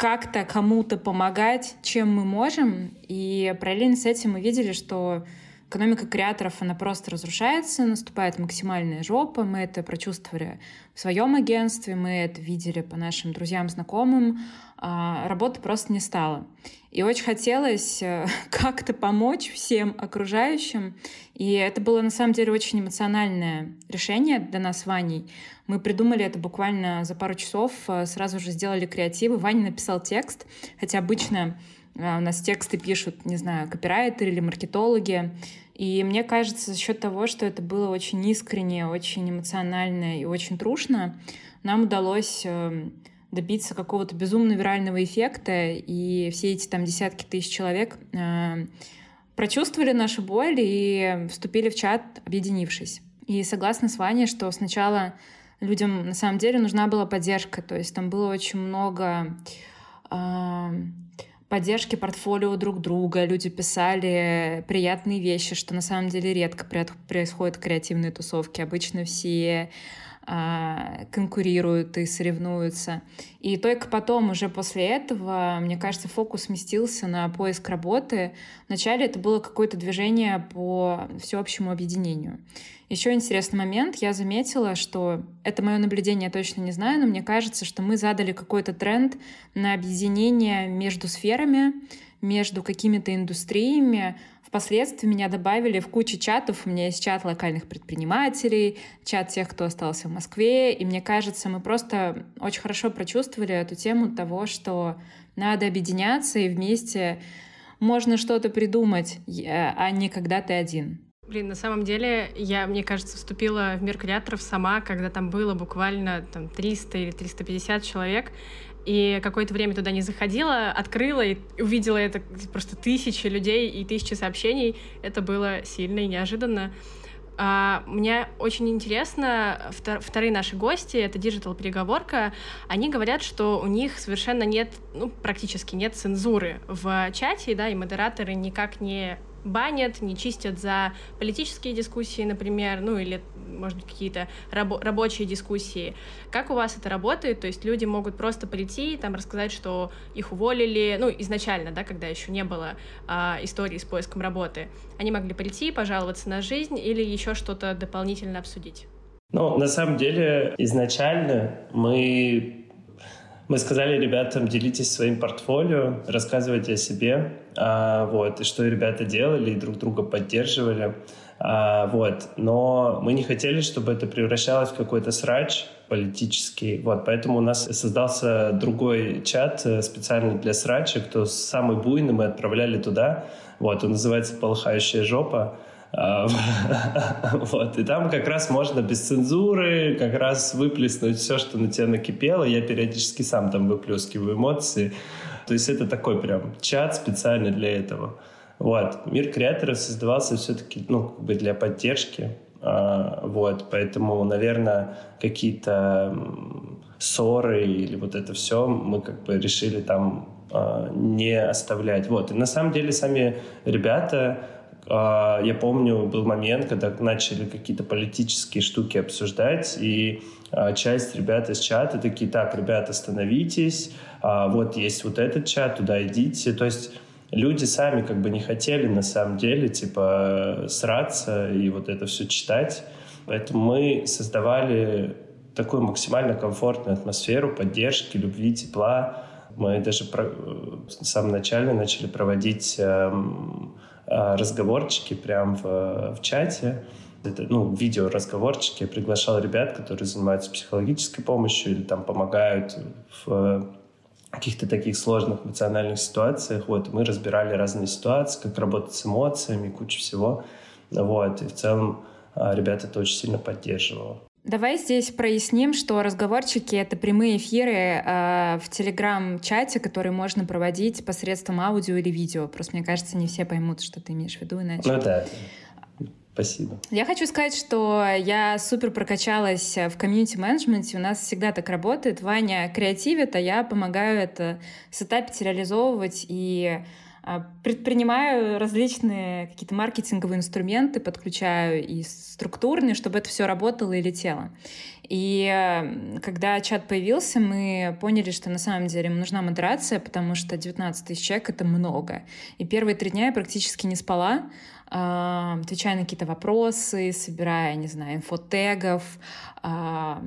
как-то кому-то помогать, чем мы можем. И параллельно с этим мы видели, что экономика креаторов, она просто разрушается, наступает максимальная жопа. Мы это прочувствовали в своем агентстве, мы это видели по нашим друзьям, знакомым. А, работы просто не стало. И очень хотелось э, как-то помочь всем окружающим. И это было на самом деле очень эмоциональное решение для нас Ваней. Мы придумали это буквально за пару часов, э, сразу же сделали креативы. Ваня написал текст, хотя обычно э, у нас тексты пишут, не знаю, копирайтеры или маркетологи. И мне кажется, за счет того, что это было очень искренне, очень эмоционально и очень трушно, нам удалось эм, добиться какого-то безумно вирального эффекта, и все эти там десятки тысяч человек э, прочувствовали нашу боль и вступили в чат, объединившись. И согласна с Ваней, что сначала людям на самом деле нужна была поддержка, то есть там было очень много э, поддержки портфолио друг друга, люди писали приятные вещи, что на самом деле редко происходят креативные тусовки. Обычно все конкурируют и соревнуются. И только потом, уже после этого, мне кажется, фокус сместился на поиск работы. Вначале это было какое-то движение по всеобщему объединению. Еще интересный момент, я заметила, что это мое наблюдение, я точно не знаю, но мне кажется, что мы задали какой-то тренд на объединение между сферами, между какими-то индустриями. Впоследствии меня добавили в кучу чатов. У меня есть чат локальных предпринимателей, чат тех, кто остался в Москве. И мне кажется, мы просто очень хорошо прочувствовали эту тему того, что надо объединяться и вместе можно что-то придумать, а не когда ты один. Блин, на самом деле, я, мне кажется, вступила в мир креаторов сама, когда там было буквально там 300 или 350 человек, и какое-то время туда не заходила, открыла и увидела это просто тысячи людей и тысячи сообщений. Это было сильно и неожиданно. А, мне очень интересно, вторые наши гости, это Digital Переговорка, они говорят, что у них совершенно нет, ну, практически нет цензуры в чате, да, и модераторы никак не банят, не чистят за политические дискуссии, например, ну или, может быть, какие-то рабо- рабочие дискуссии. Как у вас это работает? То есть люди могут просто прийти, там, рассказать, что их уволили, ну, изначально, да, когда еще не было а, истории с поиском работы. Они могли прийти, пожаловаться на жизнь или еще что-то дополнительно обсудить? Ну, на самом деле, изначально мы мы сказали ребятам, делитесь своим портфолио, рассказывайте о себе, а, вот, и что ребята делали, и друг друга поддерживали. А, вот. Но мы не хотели, чтобы это превращалось в какой-то срач политический. Вот. Поэтому у нас создался другой чат э, специально для срача, кто самый буйный, мы отправляли туда. Вот. Он называется «Полыхающая жопа». А, вот. И там как раз можно без цензуры как раз выплеснуть все, что на тебя накипело. Я периодически сам там выплескиваю эмоции. То есть это такой прям чат специально для этого. Вот. Мир креаторов создавался все-таки ну, как бы для поддержки. А, вот. Поэтому, наверное, какие-то ссоры или вот это все мы как бы решили там а, не оставлять. Вот. И на самом деле сами ребята а, я помню, был момент, когда начали какие-то политические штуки обсуждать, и а, часть ребят из чата такие, так, ребята, остановитесь, а, вот есть вот этот чат, туда идите. То есть люди сами как бы не хотели на самом деле, типа, сраться и вот это все читать. Поэтому мы создавали такую максимально комфортную атмосферу поддержки, любви, тепла. Мы даже про... в самом начале начали проводить эм, Э, разговорчики прям в, в чате. Это, ну, видео разговорчики. Я приглашал ребят, которые занимаются психологической помощью или там помогают в каких-то таких сложных эмоциональных ситуациях. Вот, мы разбирали разные ситуации, как работать с эмоциями, кучу всего. Вот, и в целом э, ребята это очень сильно поддерживало. Давай здесь проясним, что разговорчики — это прямые эфиры э, в Телеграм-чате, которые можно проводить посредством аудио или видео. Просто мне кажется, не все поймут, что ты имеешь в виду иначе. Ну да. Спасибо. Я хочу сказать, что я супер прокачалась в комьюнити-менеджменте. У нас всегда так работает. Ваня креативит, а я помогаю это сетапить, реализовывать и а, предпринимаю различные какие-то маркетинговые инструменты, подключаю и структурные, чтобы это все работало и летело. И когда чат появился, мы поняли, что на самом деле им нужна модерация, потому что 19 тысяч человек — это много. И первые три дня я практически не спала, отвечая на какие-то вопросы, собирая, не знаю, инфотегов, а,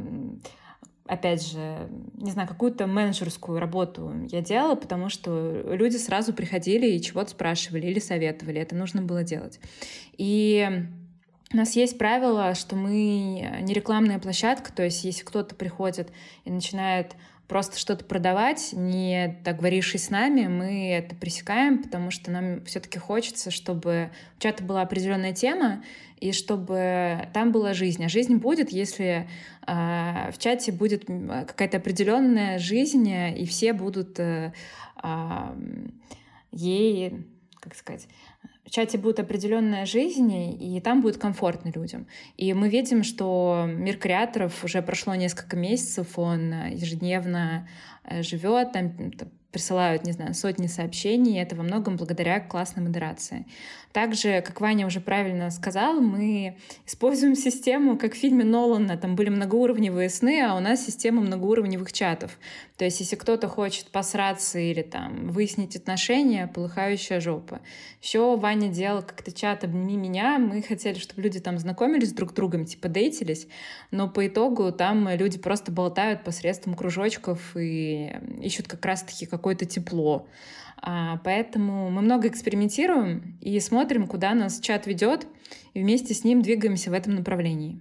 опять же, не знаю, какую-то менеджерскую работу я делала, потому что люди сразу приходили и чего-то спрашивали или советовали. Это нужно было делать. И у нас есть правило, что мы не рекламная площадка, то есть если кто-то приходит и начинает просто что-то продавать, не договорившись с нами, мы это пресекаем, потому что нам все-таки хочется, чтобы у чата была определенная тема, и чтобы там была жизнь. А жизнь будет, если э, в чате будет какая-то определенная жизнь, и все будут э, э, ей, как сказать, в чате будет определенная жизнь, и там будет комфортно людям. И мы видим, что мир креаторов уже прошло несколько месяцев, он ежедневно э, живет, там присылают, не знаю, сотни сообщений, и это во многом благодаря классной модерации. Также, как Ваня уже правильно сказал, мы используем систему, как в фильме Нолана, там были многоуровневые сны, а у нас система многоуровневых чатов. То есть, если кто-то хочет посраться или там выяснить отношения, полыхающая жопа. Еще Ваня делал как-то чат «Обними меня», мы хотели, чтобы люди там знакомились друг с другом, типа дейтились, но по итогу там люди просто болтают посредством кружочков и ищут как раз-таки как какое-то тепло. А, поэтому мы много экспериментируем и смотрим, куда нас чат ведет, и вместе с ним двигаемся в этом направлении.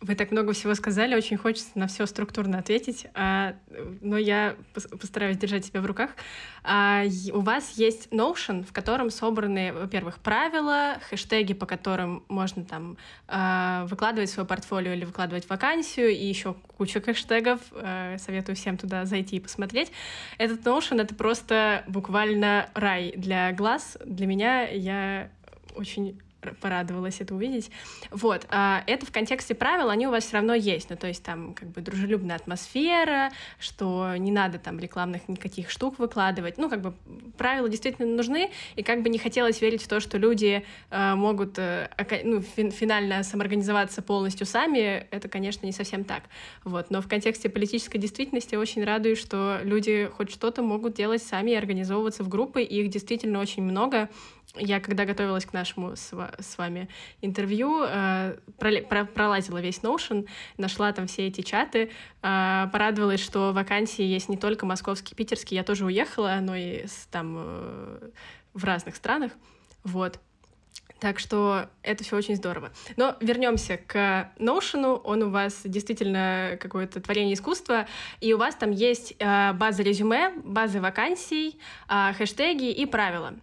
Вы так много всего сказали, очень хочется на все структурно ответить, а, но я постараюсь держать себя в руках. А, у вас есть Notion, в котором собраны, во-первых, правила, хэштеги, по которым можно там а, выкладывать свое портфолио или выкладывать вакансию, и еще куча хэштегов. Советую всем туда зайти и посмотреть. Этот Notion — это просто буквально рай для глаз. Для меня я очень порадовалась это увидеть. Вот, а это в контексте правил, они у вас все равно есть, ну, то есть там как бы дружелюбная атмосфера, что не надо там рекламных никаких штук выкладывать, ну, как бы правила действительно нужны, и как бы не хотелось верить в то, что люди э, могут э, ну, фин финально самоорганизоваться полностью сами, это, конечно, не совсем так, вот, но в контексте политической действительности очень радуюсь, что люди хоть что-то могут делать сами и организовываться в группы, и их действительно очень много, я, когда готовилась к нашему с, вами интервью, э, пролазила весь Notion, нашла там все эти чаты, э, порадовалась, что вакансии есть не только московские, питерские, я тоже уехала, но и там э, в разных странах, вот. Так что это все очень здорово. Но вернемся к Notion. Он у вас действительно какое-то творение искусства. И у вас там есть э, база резюме, базы вакансий, э, хэштеги и правила.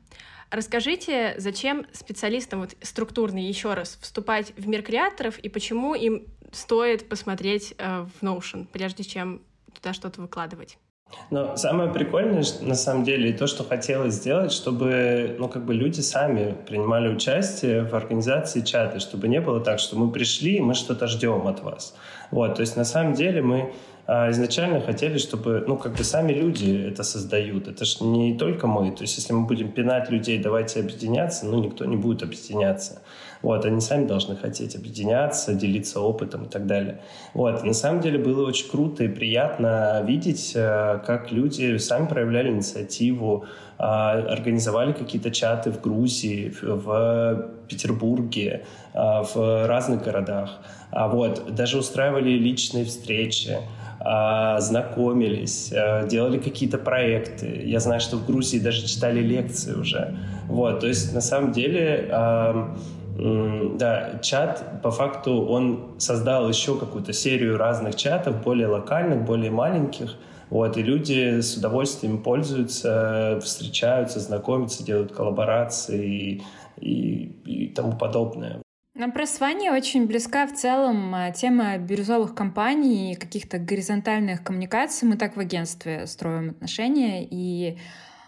Расскажите, зачем специалистам вот структурно еще раз вступать в мир креаторов и почему им стоит посмотреть э, в Notion, прежде чем туда что-то выкладывать? Но самое прикольное, на самом деле, то, что хотелось сделать, чтобы, ну, как бы люди сами принимали участие в организации чата, чтобы не было так, что мы пришли, и мы что-то ждем от вас. Вот, то есть, на самом деле, мы а изначально хотели, чтобы, ну, как бы сами люди это создают. Это же не только мы. То есть, если мы будем пинать людей, давайте объединяться, ну, никто не будет объединяться. Вот, они сами должны хотеть объединяться, делиться опытом и так далее. Вот, на самом деле было очень круто и приятно видеть, э, как люди сами проявляли инициативу, а, организовали какие-то чаты в Грузии, в Петербурге, а, в разных городах. А вот, даже устраивали личные встречи. А, знакомились, а, делали какие-то проекты. Я знаю, что в Грузии даже читали лекции уже. Вот, то есть на самом деле да, чат, по факту, он создал еще какую-то серию разных чатов, более локальных, более маленьких, вот, и люди с удовольствием пользуются, встречаются, знакомятся, делают коллаборации и, и, и тому подобное. Нам просто с очень близка в целом а, тема бирюзовых компаний и каких-то горизонтальных коммуникаций. Мы так в агентстве строим отношения. И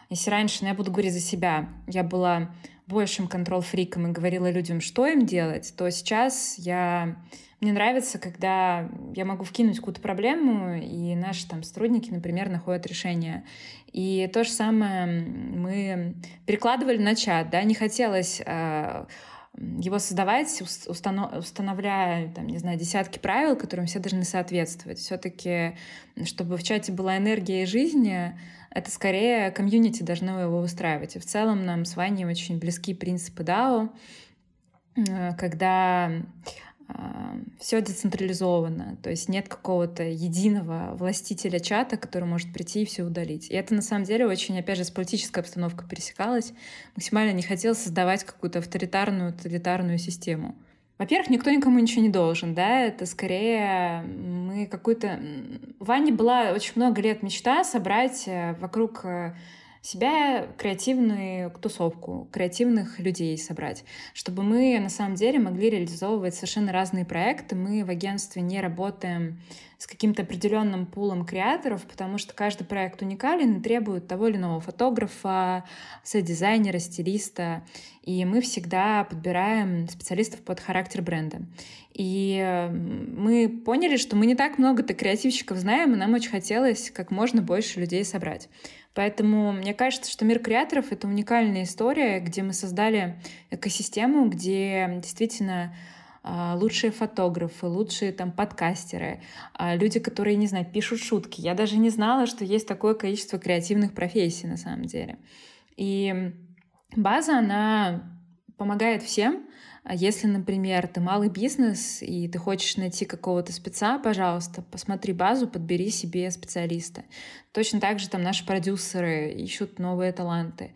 если раньше, ну, я буду говорить за себя, я была большим контрол-фриком и говорила людям, что им делать, то сейчас я... Мне нравится, когда я могу вкинуть какую-то проблему, и наши там сотрудники, например, находят решение. И то же самое мы перекладывали на чат, да, не хотелось а, его создавать, устанавливая, там, не знаю, десятки правил, которым все должны соответствовать. Все-таки, чтобы в чате была энергия и жизнь, это скорее комьюнити должно его устраивать. И в целом нам с Ваней очень близки принципы DAO, когда все децентрализовано, то есть нет какого-то единого властителя чата, который может прийти и все удалить. И это на самом деле очень, опять же, с политической обстановкой пересекалось. Максимально не хотел создавать какую-то авторитарную, тоталитарную систему. Во-первых, никто никому ничего не должен, да, это скорее мы какую-то... Ване была очень много лет мечта собрать э, вокруг э, себя креативную тусовку, креативных людей собрать, чтобы мы на самом деле могли реализовывать совершенно разные проекты. Мы в агентстве не работаем с каким-то определенным пулом креаторов, потому что каждый проект уникален и требует того или иного фотографа, сет-дизайнера, стилиста. И мы всегда подбираем специалистов под характер бренда. И мы поняли, что мы не так много-то креативщиков знаем, и нам очень хотелось как можно больше людей собрать. Поэтому мне кажется, что мир креаторов — это уникальная история, где мы создали экосистему, где действительно а, лучшие фотографы, лучшие там подкастеры, а, люди, которые, не знаю, пишут шутки. Я даже не знала, что есть такое количество креативных профессий на самом деле. И база, она помогает всем. А если, например, ты малый бизнес и ты хочешь найти какого-то спеца, пожалуйста, посмотри базу, подбери себе специалиста. Точно так же там наши продюсеры ищут новые таланты.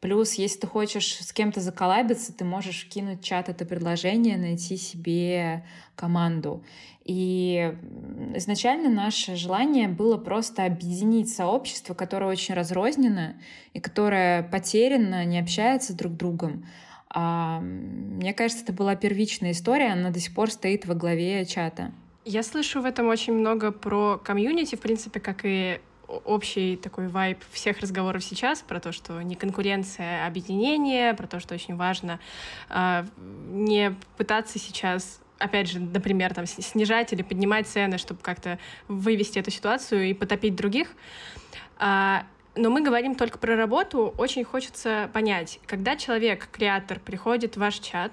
Плюс, если ты хочешь с кем-то заколабиться, ты можешь кинуть в чат это предложение, найти себе команду. И изначально наше желание было просто объединить сообщество, которое очень разрознено и которое потеряно, не общается друг с другом. А, мне кажется, это была первичная история, она до сих пор стоит во главе чата. Я слышу в этом очень много про комьюнити, в принципе, как и общий такой вайб всех разговоров сейчас про то, что не конкуренция, а объединение, про то, что очень важно э, не пытаться сейчас опять же, например, там, снижать или поднимать цены, чтобы как-то вывести эту ситуацию и потопить других. А, но мы говорим только про работу. Очень хочется понять, когда человек, креатор, приходит в ваш чат,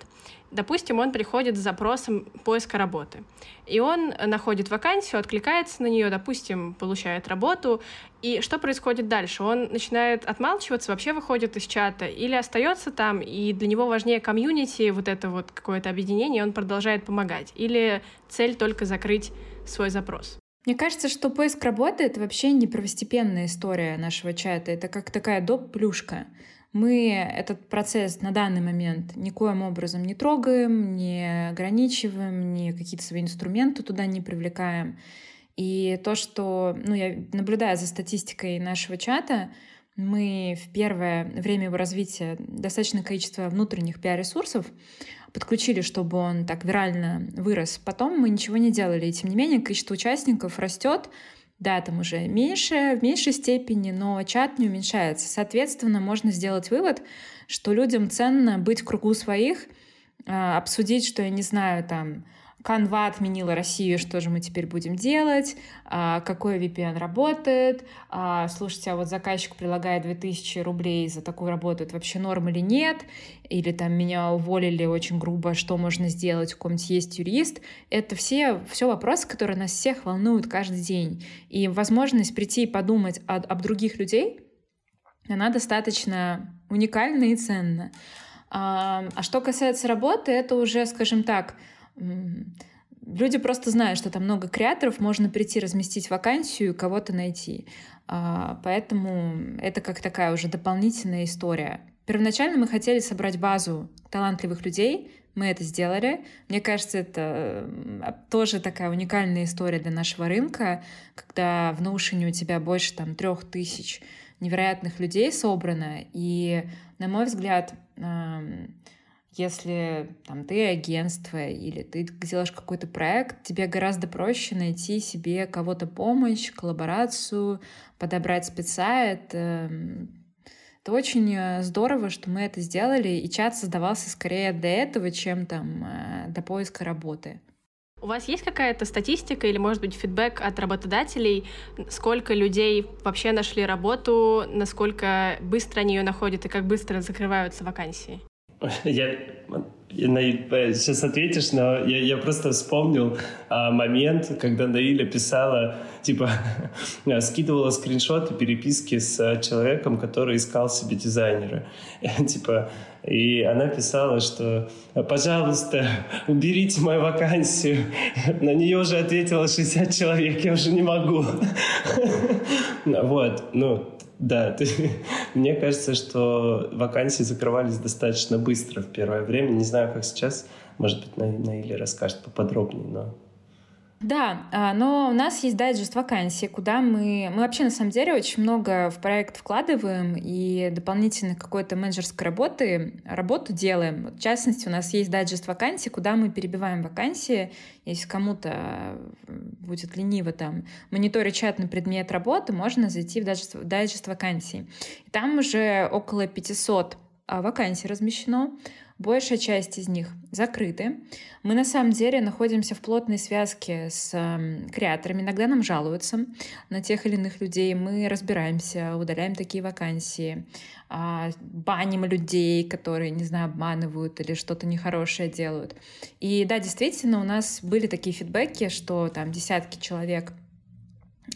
допустим, он приходит с запросом поиска работы, и он находит вакансию, откликается на нее, допустим, получает работу, и что происходит дальше? Он начинает отмалчиваться, вообще выходит из чата, или остается там, и для него важнее комьюнити, вот это вот какое-то объединение, он продолжает помогать, или цель только закрыть свой запрос? Мне кажется, что поиск работы — это вообще не первостепенная история нашего чата. Это как такая доп-плюшка. Мы этот процесс на данный момент никоим образом не трогаем, не ограничиваем, ни какие-то свои инструменты туда не привлекаем. И то, что ну, я наблюдаю за статистикой нашего чата, мы в первое время его развития достаточное количество внутренних пиар-ресурсов подключили, чтобы он так вирально вырос. Потом мы ничего не делали. И тем не менее количество участников растет. Да, там уже меньше, в меньшей степени, но чат не уменьшается. Соответственно, можно сделать вывод, что людям ценно быть в кругу своих, а, обсудить, что я не знаю, там, Canva отменила Россию, что же мы теперь будем делать, а, какой VPN работает, а, слушайте, а вот заказчик прилагает 2000 рублей за такую работу, это вообще норм или нет, или там меня уволили очень грубо, что можно сделать, у кого-нибудь есть юрист. Это все, все вопросы, которые нас всех волнуют каждый день. И возможность прийти и подумать об, об других людей, она достаточно уникальна и ценна. А, а что касается работы, это уже, скажем так, люди просто знают, что там много креаторов, можно прийти разместить вакансию и кого-то найти. А, поэтому это как такая уже дополнительная история. Первоначально мы хотели собрать базу талантливых людей, мы это сделали. Мне кажется, это тоже такая уникальная история для нашего рынка, когда в Notion у тебя больше там трех тысяч невероятных людей собрано. И, на мой взгляд, если там, ты агентство или ты делаешь какой-то проект, тебе гораздо проще найти себе кого-то помощь, коллаборацию, подобрать спеца. Это, это очень э, здорово, что мы это сделали, и чат создавался скорее для этого, чем там э, до поиска работы. У вас есть какая-то статистика или, может быть, фидбэк от работодателей, сколько людей вообще нашли работу, насколько быстро они ее находят и как быстро закрываются вакансии? Я, я сейчас ответишь, но я, я просто вспомнил а, момент, когда Наиля писала, типа, скидывала скриншоты переписки с человеком, который искал себе дизайнера. типа, и она писала, что «Пожалуйста, уберите мою вакансию». На нее уже ответило 60 человек, я уже не могу. вот, ну, да, ты, мне кажется, что вакансии закрывались достаточно быстро в первое время. Не знаю, как сейчас. Может быть, Наиля расскажет поподробнее, но да, а, но у нас есть дайджест вакансий, куда мы... Мы вообще, на самом деле, очень много в проект вкладываем и дополнительно какой-то менеджерской работы, работу делаем. В частности, у нас есть дайджест вакансий, куда мы перебиваем вакансии. Если кому-то будет лениво там мониторить чат на предмет работы, можно зайти в дайджест, дайджест вакансий. Там уже около 500 а, вакансий размещено. Большая часть из них закрыты. Мы на самом деле находимся в плотной связке с э, креаторами. Иногда нам жалуются на тех или иных людей. Мы разбираемся, удаляем такие вакансии, э, баним людей, которые, не знаю, обманывают или что-то нехорошее делают. И да, действительно, у нас были такие фидбэки, что там десятки человек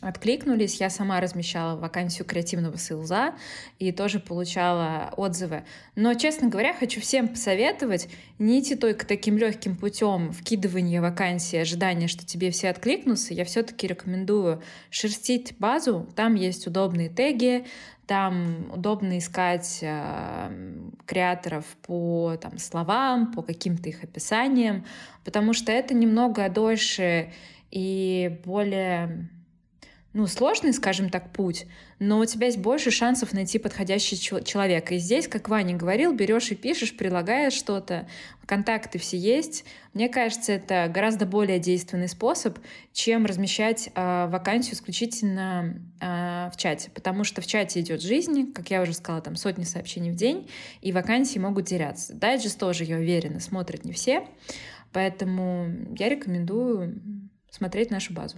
откликнулись. Я сама размещала вакансию креативного сейлза и тоже получала отзывы. Но, честно говоря, хочу всем посоветовать не идти только таким легким путем вкидывания вакансии, ожидания, что тебе все откликнутся. Я все-таки рекомендую шерстить базу. Там есть удобные теги, там удобно искать э, креаторов по там, словам, по каким-то их описаниям, потому что это немного дольше и более ну, сложный, скажем так, путь, но у тебя есть больше шансов найти подходящий человека. И здесь, как Ваня говорил, берешь и пишешь, прилагаешь что-то, контакты все есть. Мне кажется, это гораздо более действенный способ, чем размещать э, вакансию исключительно э, в чате, потому что в чате идет жизнь, как я уже сказала, там сотни сообщений в день, и вакансии могут теряться. Дайджест тоже, я уверена, смотрят не все, поэтому я рекомендую смотреть нашу базу.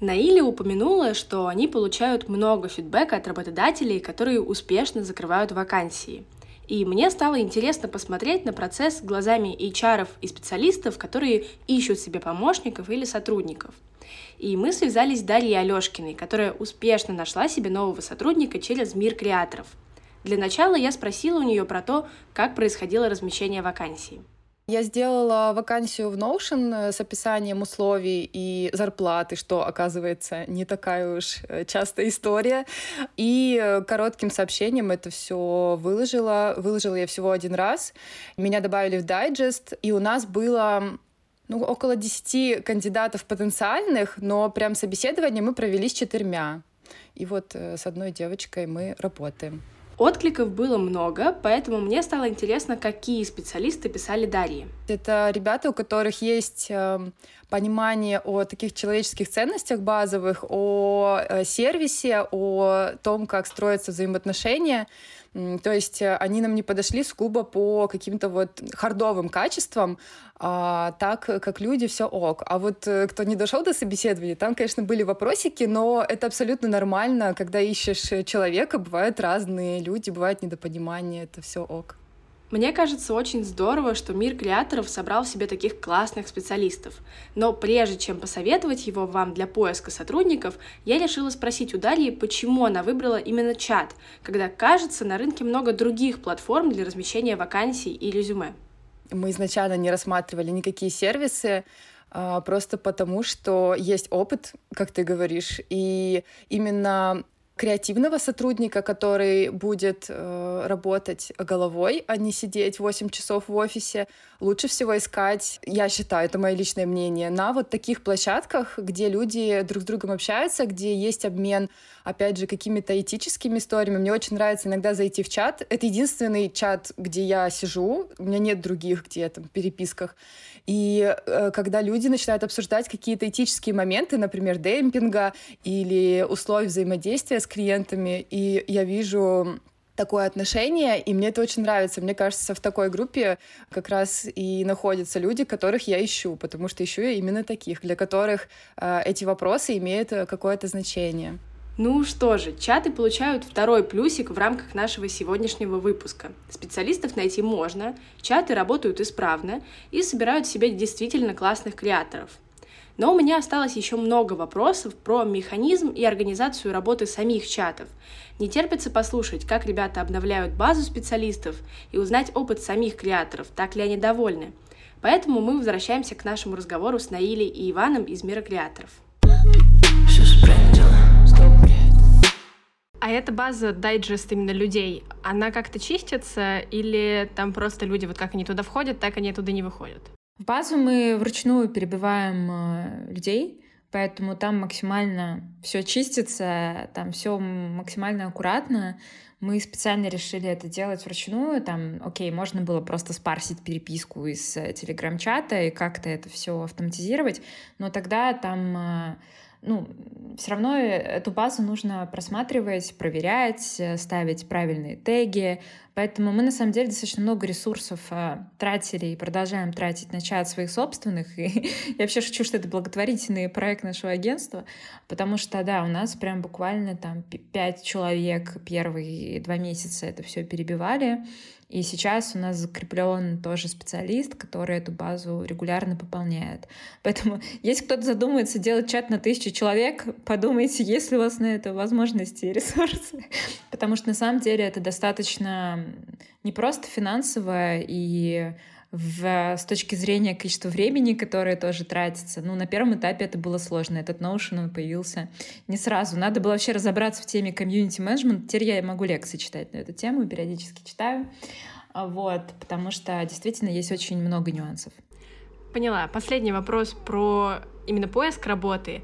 Наиля упомянула, что они получают много фидбэка от работодателей, которые успешно закрывают вакансии. И мне стало интересно посмотреть на процесс глазами HR и специалистов, которые ищут себе помощников или сотрудников. И мы связались с Дарьей Алешкиной, которая успешно нашла себе нового сотрудника через мир креаторов. Для начала я спросила у нее про то, как происходило размещение вакансий. Я сделала вакансию в Notion э, с описанием условий и зарплаты, что, оказывается, не такая уж э, частая история. И э, коротким сообщением это все выложила. Выложила я всего один раз. Меня добавили в дайджест, и у нас было ну, около 10 кандидатов потенциальных, но прям собеседование мы провели с четырьмя. И вот с одной девочкой мы работаем. Откликов было много, поэтому мне стало интересно, какие специалисты писали Дарьи. Это ребята, у которых есть эм, понимание о таких человеческих ценностях базовых, о э, сервисе, о том, как строятся взаимоотношения. То есть э, они нам не подошли с клуба по каким-то вот хардовым качествам, а так как люди все ок. А вот э, кто не дошел до собеседования, там, конечно, были вопросики, но это абсолютно нормально, когда ищешь человека, бывают разные люди, бывает недопонимание, это все ок. Мне кажется очень здорово, что мир креаторов собрал в себе таких классных специалистов. Но прежде чем посоветовать его вам для поиска сотрудников, я решила спросить у Дарьи, почему она выбрала именно чат, когда, кажется, на рынке много других платформ для размещения вакансий и резюме. Мы изначально не рассматривали никакие сервисы, а, просто потому, что есть опыт, как ты говоришь, и именно креативного сотрудника, который будет э, работать головой, а не сидеть 8 часов в офисе, лучше всего искать, я считаю, это мое личное мнение, на вот таких площадках, где люди друг с другом общаются, где есть обмен, опять же, какими-то этическими историями. Мне очень нравится иногда зайти в чат. Это единственный чат, где я сижу, у меня нет других, где там в переписках. И э, когда люди начинают обсуждать какие-то этические моменты, например, демпинга или условий взаимодействия с клиентами, и я вижу такое отношение, и мне это очень нравится. Мне кажется, в такой группе как раз и находятся люди, которых я ищу, потому что ищу я именно таких, для которых э, эти вопросы имеют э, какое-то значение. Ну что же, чаты получают второй плюсик в рамках нашего сегодняшнего выпуска. Специалистов найти можно, чаты работают исправно и собирают в себе действительно классных креаторов. Но у меня осталось еще много вопросов про механизм и организацию работы самих чатов. Не терпится послушать, как ребята обновляют базу специалистов и узнать опыт самих креаторов, так ли они довольны. Поэтому мы возвращаемся к нашему разговору с Наилей и Иваном из мира креаторов. А эта база дайджест именно людей, она как-то чистится или там просто люди, вот как они туда входят, так они туда не выходят? В базу мы вручную перебиваем э, людей, поэтому там максимально все чистится, там все максимально аккуратно. Мы специально решили это делать вручную. Там, окей, можно было просто спарсить переписку из э, телеграм-чата и как-то это все автоматизировать, но тогда там э, ну, все равно эту базу нужно просматривать, проверять, ставить правильные теги, Поэтому мы на самом деле достаточно много ресурсов э, тратили и продолжаем тратить на чат своих собственных. И я вообще шучу, что это благотворительный проект нашего агентства, потому что, да, у нас прям буквально там пять человек первые два месяца это все перебивали. И сейчас у нас закреплен тоже специалист, который эту базу регулярно пополняет. Поэтому, если кто-то задумается делать чат на тысячу человек, подумайте, есть ли у вас на это возможности и ресурсы. Потому что на самом деле это достаточно не просто финансово и в, с точки зрения количества времени, которое тоже тратится. Ну, на первом этапе это было сложно. Этот Notion, он появился не сразу. Надо было вообще разобраться в теме комьюнити менеджмент. Теперь я могу лекции читать на эту тему, периодически читаю. А, вот, потому что действительно есть очень много нюансов. Поняла. Последний вопрос про именно поиск работы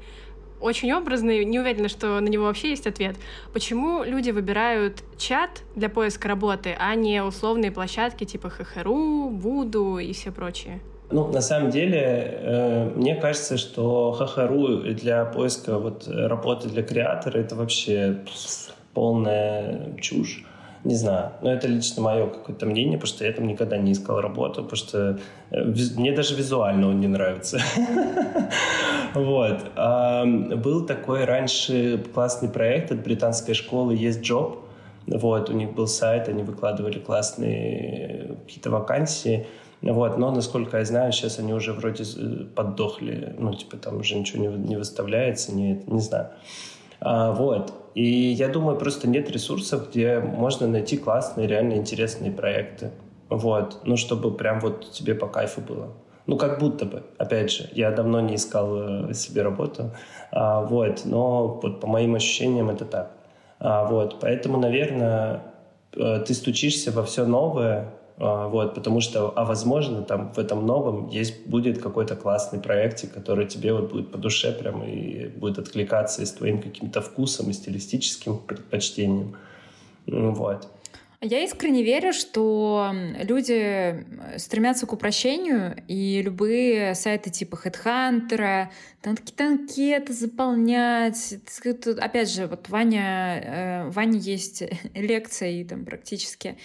очень образный, не уверена, что на него вообще есть ответ. Почему люди выбирают чат для поиска работы, а не условные площадки типа ХХРУ, Вуду и все прочие? Ну, на самом деле, э, мне кажется, что ХХРУ для поиска вот работы для креатора это вообще полная чушь. Не знаю, но это лично мое какое-то мнение, потому что я там никогда не искал работу, потому что э, мне даже визуально он не нравится. Вот. Был такой раньше классный проект от британской школы «Есть джоб». Вот, у них был сайт, они выкладывали классные какие-то вакансии. Вот, но, насколько я знаю, сейчас они уже вроде э, поддохли. Ну, типа, там уже ничего не, не выставляется, не, не знаю. А, вот. И я думаю, просто нет ресурсов, где можно найти классные, реально интересные проекты. Вот. Ну, чтобы прям вот тебе по кайфу было. Ну, как будто бы. Опять же, я давно не искал э, себе работу. А, вот. Но вот по моим ощущениям это так. А, вот. Поэтому, наверное, э, ты стучишься во все новое, а, вот, потому что, а возможно, там в этом новом есть, будет какой-то классный проектик, который тебе вот будет по душе прям и будет откликаться и с твоим каким-то вкусом и стилистическим предпочтением. Вот. Я искренне верю, что люди стремятся к упрощению, и любые сайты типа HeadHunter, там какие-то анкеты заполнять. Опять же, вот Ваня, э, Ваня есть лекция и там практически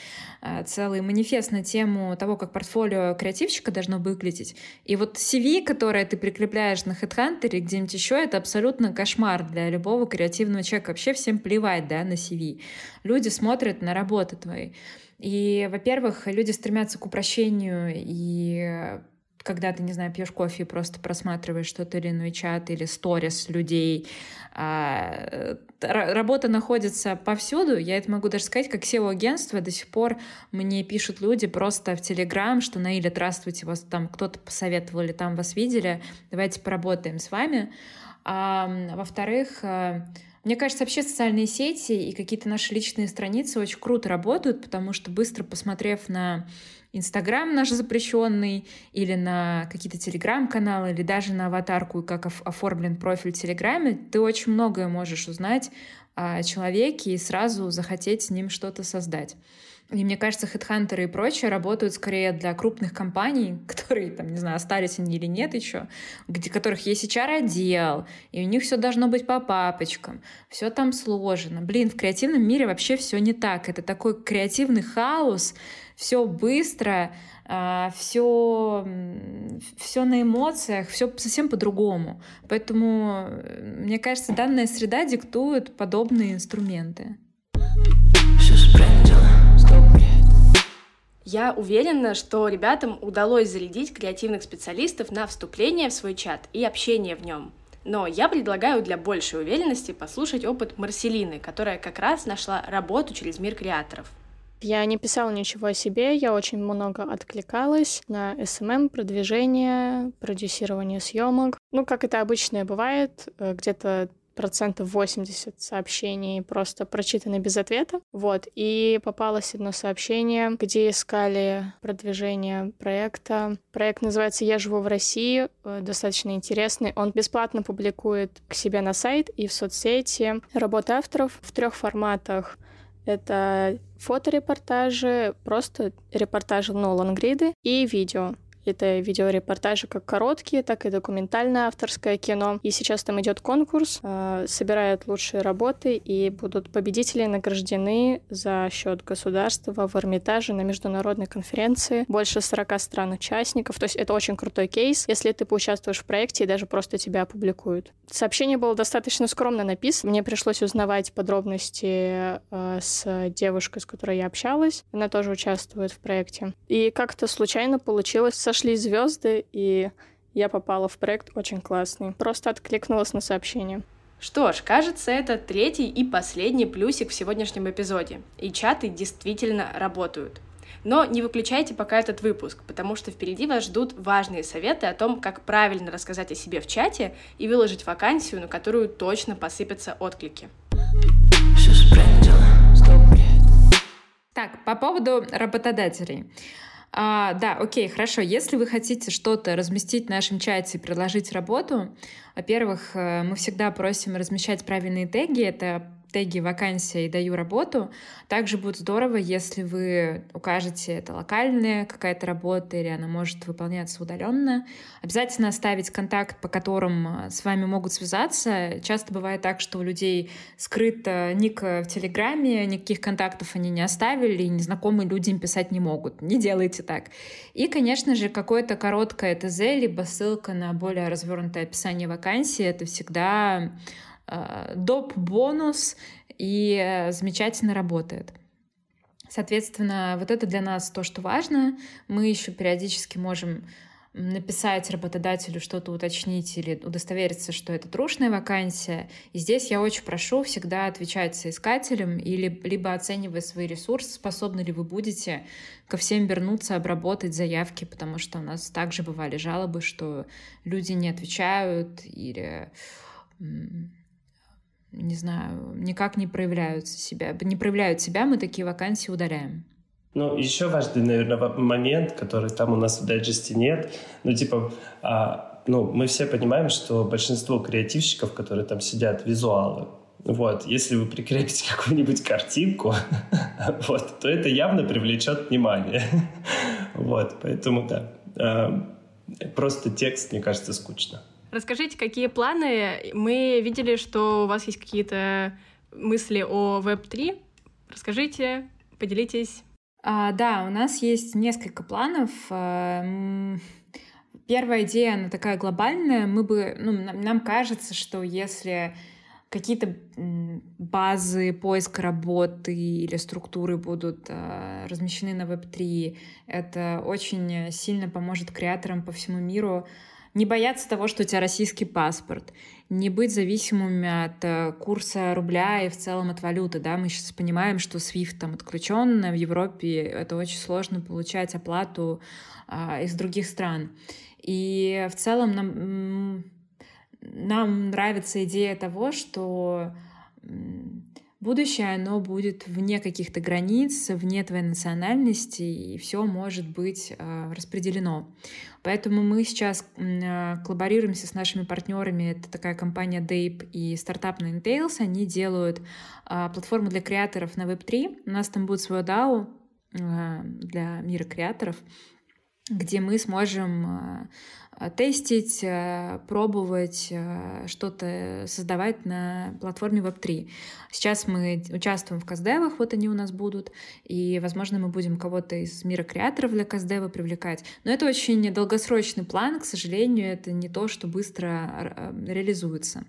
э, целый манифест на тему того, как портфолио креативщика должно выглядеть. И вот CV, которое ты прикрепляешь на HeadHunter или где-нибудь еще, это абсолютно кошмар для любого креативного человека. Вообще всем плевать да, на CV. Люди смотрят на работы твои. И, во-первых, люди стремятся к упрощению и когда ты, не знаю, пьешь кофе и просто просматриваешь что-то или иной чат или сторис людей. А, работа находится повсюду. Я это могу даже сказать, как SEO-агентство до сих пор мне пишут люди просто в Телеграм, что Наиля, здравствуйте, вас там кто-то посоветовал или там вас видели, давайте поработаем с вами. А, во-вторых, а, мне кажется, вообще социальные сети и какие-то наши личные страницы очень круто работают, потому что быстро посмотрев на Инстаграм наш запрещенный, или на какие-то телеграм-каналы, или даже на аватарку, как оформлен профиль в Телеграме, ты очень многое можешь узнать о человеке и сразу захотеть с ним что-то создать. И мне кажется, хедхантеры и прочее работают скорее для крупных компаний, которые, там, не знаю, остались они или нет еще, где которых есть HR-отдел, и у них все должно быть по папочкам, все там сложено. Блин, в креативном мире вообще все не так. Это такой креативный хаос, все быстро, все, все на эмоциях, все совсем по-другому. Поэтому, мне кажется, данная среда диктует подобные инструменты. Я уверена, что ребятам удалось зарядить креативных специалистов на вступление в свой чат и общение в нем. Но я предлагаю для большей уверенности послушать опыт Марселины, которая как раз нашла работу через мир креаторов. Я не писала ничего о себе, я очень много откликалась на SMM, эм эм, продвижение, продюсирование съемок. Ну, как это обычно бывает, э, где-то процентов 80 сообщений просто прочитаны без ответа. Вот. И попалось одно сообщение, где искали продвижение проекта. Проект называется «Я живу в России», э, достаточно интересный. Он бесплатно публикует к себе на сайт и в соцсети работы авторов в трех форматах. Это фоторепортажи, просто репортажи, но лонгриды и видео. Это видеорепортажи как короткие, так и документальное авторское кино. И сейчас там идет конкурс, э, собирают лучшие работы, и будут победители награждены за счет государства в Эрмитаже на международной конференции. Больше 40 стран-участников. То есть это очень крутой кейс, если ты поучаствуешь в проекте и даже просто тебя опубликуют. Сообщение было достаточно скромно написано. Мне пришлось узнавать подробности э, с девушкой, с которой я общалась. Она тоже участвует в проекте. И как-то случайно получилось. Сошли звезды, и я попала в проект очень классный. Просто откликнулась на сообщение. Что ж, кажется, это третий и последний плюсик в сегодняшнем эпизоде. И чаты действительно работают. Но не выключайте пока этот выпуск, потому что впереди вас ждут важные советы о том, как правильно рассказать о себе в чате и выложить вакансию, на которую точно посыпятся отклики. Так, по поводу работодателей. А, да, окей, хорошо. Если вы хотите что-то разместить в нашем чате и предложить работу, во-первых, э, мы всегда просим размещать правильные теги. Это теги «вакансия» и «даю работу». Также будет здорово, если вы укажете, это локальная какая-то работа или она может выполняться удаленно. Обязательно оставить контакт, по которым э, с вами могут связаться. Часто бывает так, что у людей скрыт э, ник в Телеграме, никаких контактов они не оставили, и незнакомые люди им писать не могут. Не делайте так. И, конечно же, какое-то короткое ТЗ, либо ссылка на более развернутое описание вакансии. Это всегда Э, доп. бонус и э, замечательно работает. Соответственно, вот это для нас то, что важно. Мы еще периодически можем написать работодателю что-то уточнить или удостовериться, что это трушная вакансия. И здесь я очень прошу всегда отвечать соискателям или либо оценивая свои ресурсы, способны ли вы будете ко всем вернуться, обработать заявки, потому что у нас также бывали жалобы, что люди не отвечают или не знаю, никак не проявляются себя, не проявляют себя, мы такие вакансии удаляем. Ну, еще важный, наверное, момент, который там у нас в дайджесте нет, ну, типа, а, ну, мы все понимаем, что большинство креативщиков, которые там сидят, визуалы, вот, если вы прикрепите какую-нибудь картинку, вот, то это явно привлечет внимание. вот, поэтому, да, а, просто текст, мне кажется, скучно. Расскажите, какие планы? Мы видели, что у вас есть какие-то мысли о Web3. Расскажите, поделитесь. А, да, у нас есть несколько планов. А, первая идея, она такая глобальная. Мы бы, ну, нам кажется, что если какие-то базы поиска работы или структуры будут э, размещены на Web3, это очень сильно поможет креаторам по всему миру не бояться того, что у тебя российский паспорт, не быть зависимыми от э, курса рубля и в целом от валюты. Да? Мы сейчас понимаем, что SWIFT там отключен, в Европе это очень сложно получать оплату а, из других стран. И в целом нам, нам нравится идея того, что будущее, оно будет вне каких-то границ, вне твоей национальности, и все может быть э, распределено. Поэтому мы сейчас э, коллаборируемся с нашими партнерами. Это такая компания Dape и стартап Ninetales. Они делают э, платформу для креаторов на Web3. У нас там будет свой DAO э, для мира креаторов, где мы сможем тестить, э, пробовать э, что-то создавать на платформе Web3. Сейчас мы участвуем в каздевах, вот они у нас будут, и, возможно, мы будем кого-то из мира креаторов для каздева привлекать. Но это очень долгосрочный план, к сожалению, это не то, что быстро реализуется.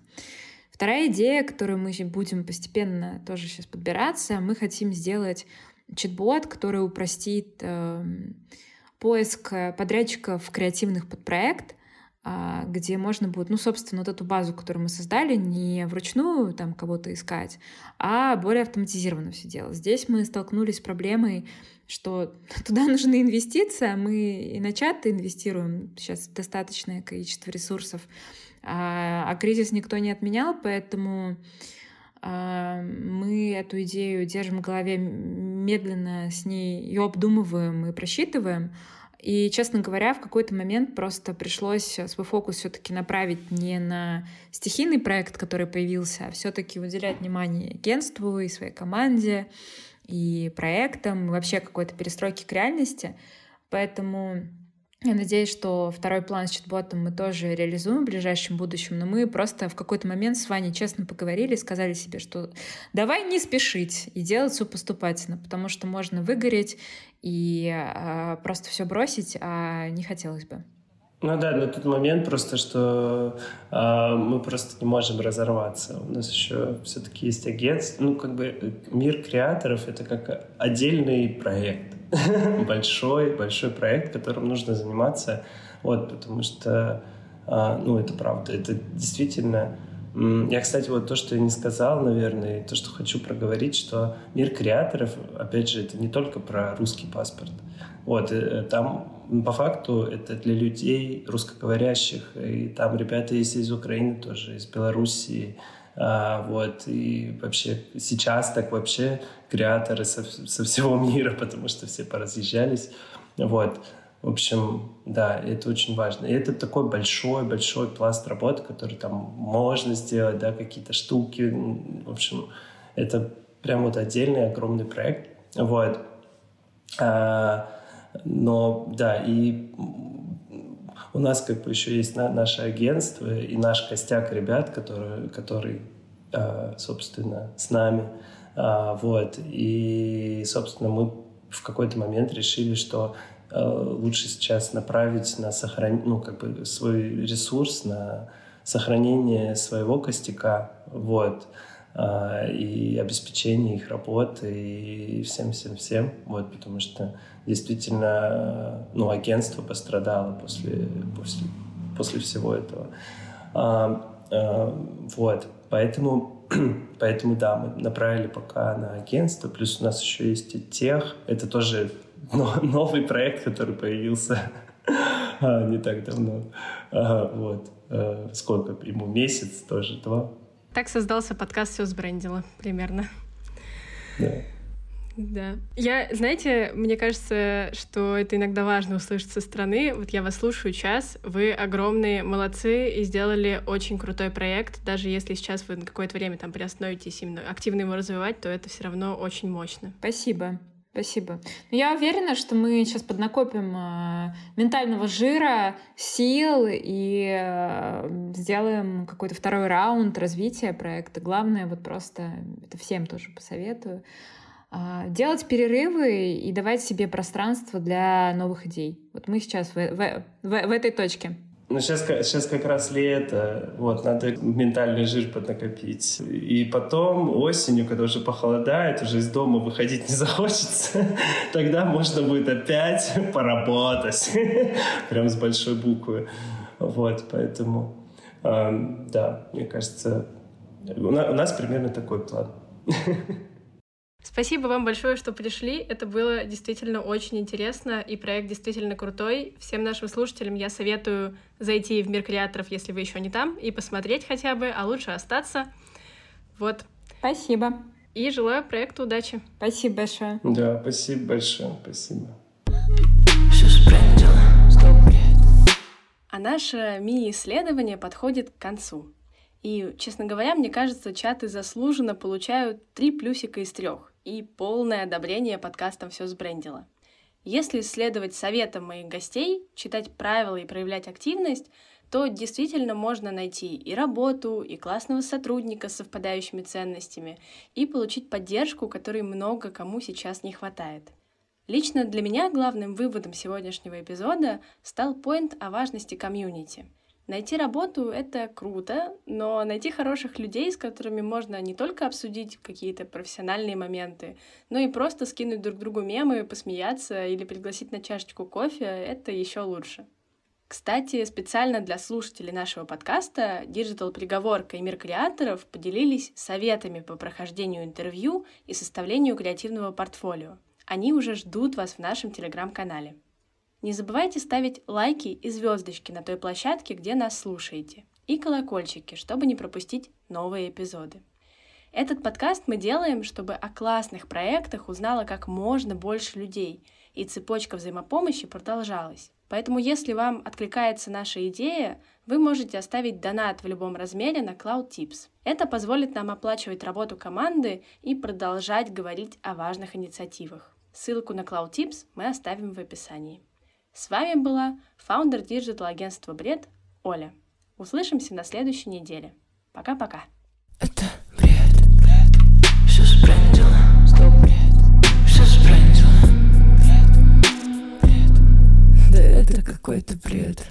Вторая идея, которую мы будем постепенно тоже сейчас подбираться, мы хотим сделать чат-бот, который упростит эм, поиск э, подрядчиков креативных под проект, а, где можно будет, ну, собственно, вот эту базу, которую мы создали, не вручную там кого-то искать, а более автоматизированно все делать. Здесь мы столкнулись с проблемой, что туда нужны инвестиции, а мы и на чат инвестируем сейчас достаточное количество ресурсов, а, а кризис никто не отменял, поэтому мы эту идею держим в голове медленно, с ней ее обдумываем и просчитываем. И, честно говоря, в какой-то момент просто пришлось свой фокус все-таки направить не на стихийный проект, который появился, а все-таки уделять внимание агентству и своей команде, и проектам, и вообще какой-то перестройке к реальности. Поэтому Я надеюсь, что второй план с чат-ботом мы тоже реализуем в ближайшем будущем, но мы просто в какой-то момент с Ваней честно поговорили сказали себе, что давай не спешить и делать все поступательно, потому что можно выгореть и э, просто все бросить, а не хотелось бы. Ну да, на тот момент просто, что э, мы просто не можем разорваться. У нас еще все-таки есть агентство. Ну, как бы мир креаторов — это как отдельный проект большой, большой проект, которым нужно заниматься. Вот, потому что, а, ну, это правда, это действительно... Я, кстати, вот то, что я не сказал, наверное, и то, что хочу проговорить, что мир креаторов, опять же, это не только про русский паспорт. Вот, э, там по факту это для людей русскоговорящих, и там ребята есть из Украины тоже, из Белоруссии, а, вот, и вообще сейчас так вообще креаторы со, со всего мира, потому что все поразъезжались, вот. В общем, да, это очень важно. И это такой большой-большой пласт работы, который там можно сделать, да, какие-то штуки. В общем, это прям вот отдельный огромный проект. Вот. А, но, да, и у нас как бы еще есть на, наше агентство и наш костяк ребят, которые, который, э, собственно, с нами. Э, вот. И, собственно, мы в какой-то момент решили, что э, лучше сейчас направить на сохранение, ну, как бы свой ресурс на сохранение своего костяка. Вот и обеспечение их работы и всем-всем-всем, вот, потому что действительно, ну, агентство пострадало после, после, после всего этого. А, а, вот, поэтому, поэтому, да, мы направили пока на агентство, плюс у нас еще есть и тех, это тоже новый проект, который появился а, не так давно, а, вот, а, сколько ему, месяц тоже, два. Так создался подкаст «Все сбрендило» примерно. Да. Да. Я, знаете, мне кажется, что это иногда важно услышать со стороны. Вот я вас слушаю час, вы огромные молодцы и сделали очень крутой проект. Даже если сейчас вы на какое-то время там приостановитесь именно активно его развивать, то это все равно очень мощно. Спасибо. Спасибо. Я уверена, что мы сейчас поднакопим э, ментального жира, сил и э, сделаем какой-то второй раунд развития проекта. Главное, вот просто это всем тоже посоветую а, делать перерывы и давать себе пространство для новых идей. Вот мы сейчас в, в, в, в этой точке. Ну, сейчас, сейчас как раз лето, вот, надо ментальный жир поднакопить. И потом осенью, когда уже похолодает, уже из дома выходить не захочется, тогда можно будет опять поработать. Прям с большой буквы. Вот, поэтому, э, да, мне кажется, у нас, у нас примерно такой план. Спасибо вам большое, что пришли. Это было действительно очень интересно, и проект действительно крутой. Всем нашим слушателям я советую зайти в мир креаторов, если вы еще не там, и посмотреть хотя бы, а лучше остаться. Вот. Спасибо. И желаю проекту удачи. Спасибо большое. Да, спасибо большое. Спасибо. А наше мини-исследование подходит к концу. И, честно говоря, мне кажется, чаты заслуженно получают три плюсика из трех и полное одобрение подкастом «Все сбрендило». Если следовать советам моих гостей, читать правила и проявлять активность, то действительно можно найти и работу, и классного сотрудника с совпадающими ценностями, и получить поддержку, которой много кому сейчас не хватает. Лично для меня главным выводом сегодняшнего эпизода стал поинт о важности комьюнити — Найти работу — это круто, но найти хороших людей, с которыми можно не только обсудить какие-то профессиональные моменты, но и просто скинуть друг другу мемы, посмеяться или пригласить на чашечку кофе — это еще лучше. Кстати, специально для слушателей нашего подкаста Digital Приговорка и Мир Креаторов поделились советами по прохождению интервью и составлению креативного портфолио. Они уже ждут вас в нашем телеграм-канале. Не забывайте ставить лайки и звездочки на той площадке, где нас слушаете, и колокольчики, чтобы не пропустить новые эпизоды. Этот подкаст мы делаем, чтобы о классных проектах узнало как можно больше людей, и цепочка взаимопомощи продолжалась. Поэтому, если вам откликается наша идея, вы можете оставить донат в любом размере на Cloud Tips. Это позволит нам оплачивать работу команды и продолжать говорить о важных инициативах. Ссылку на Cloud Tips мы оставим в описании. С вами была фаундер диджитал-агентства «Бред» Оля. Услышимся на следующей неделе. Пока-пока. Это бред, бред, все сбрендило. Стоп, бред, все сбрендило. Бред, бред, да это какой-то бред.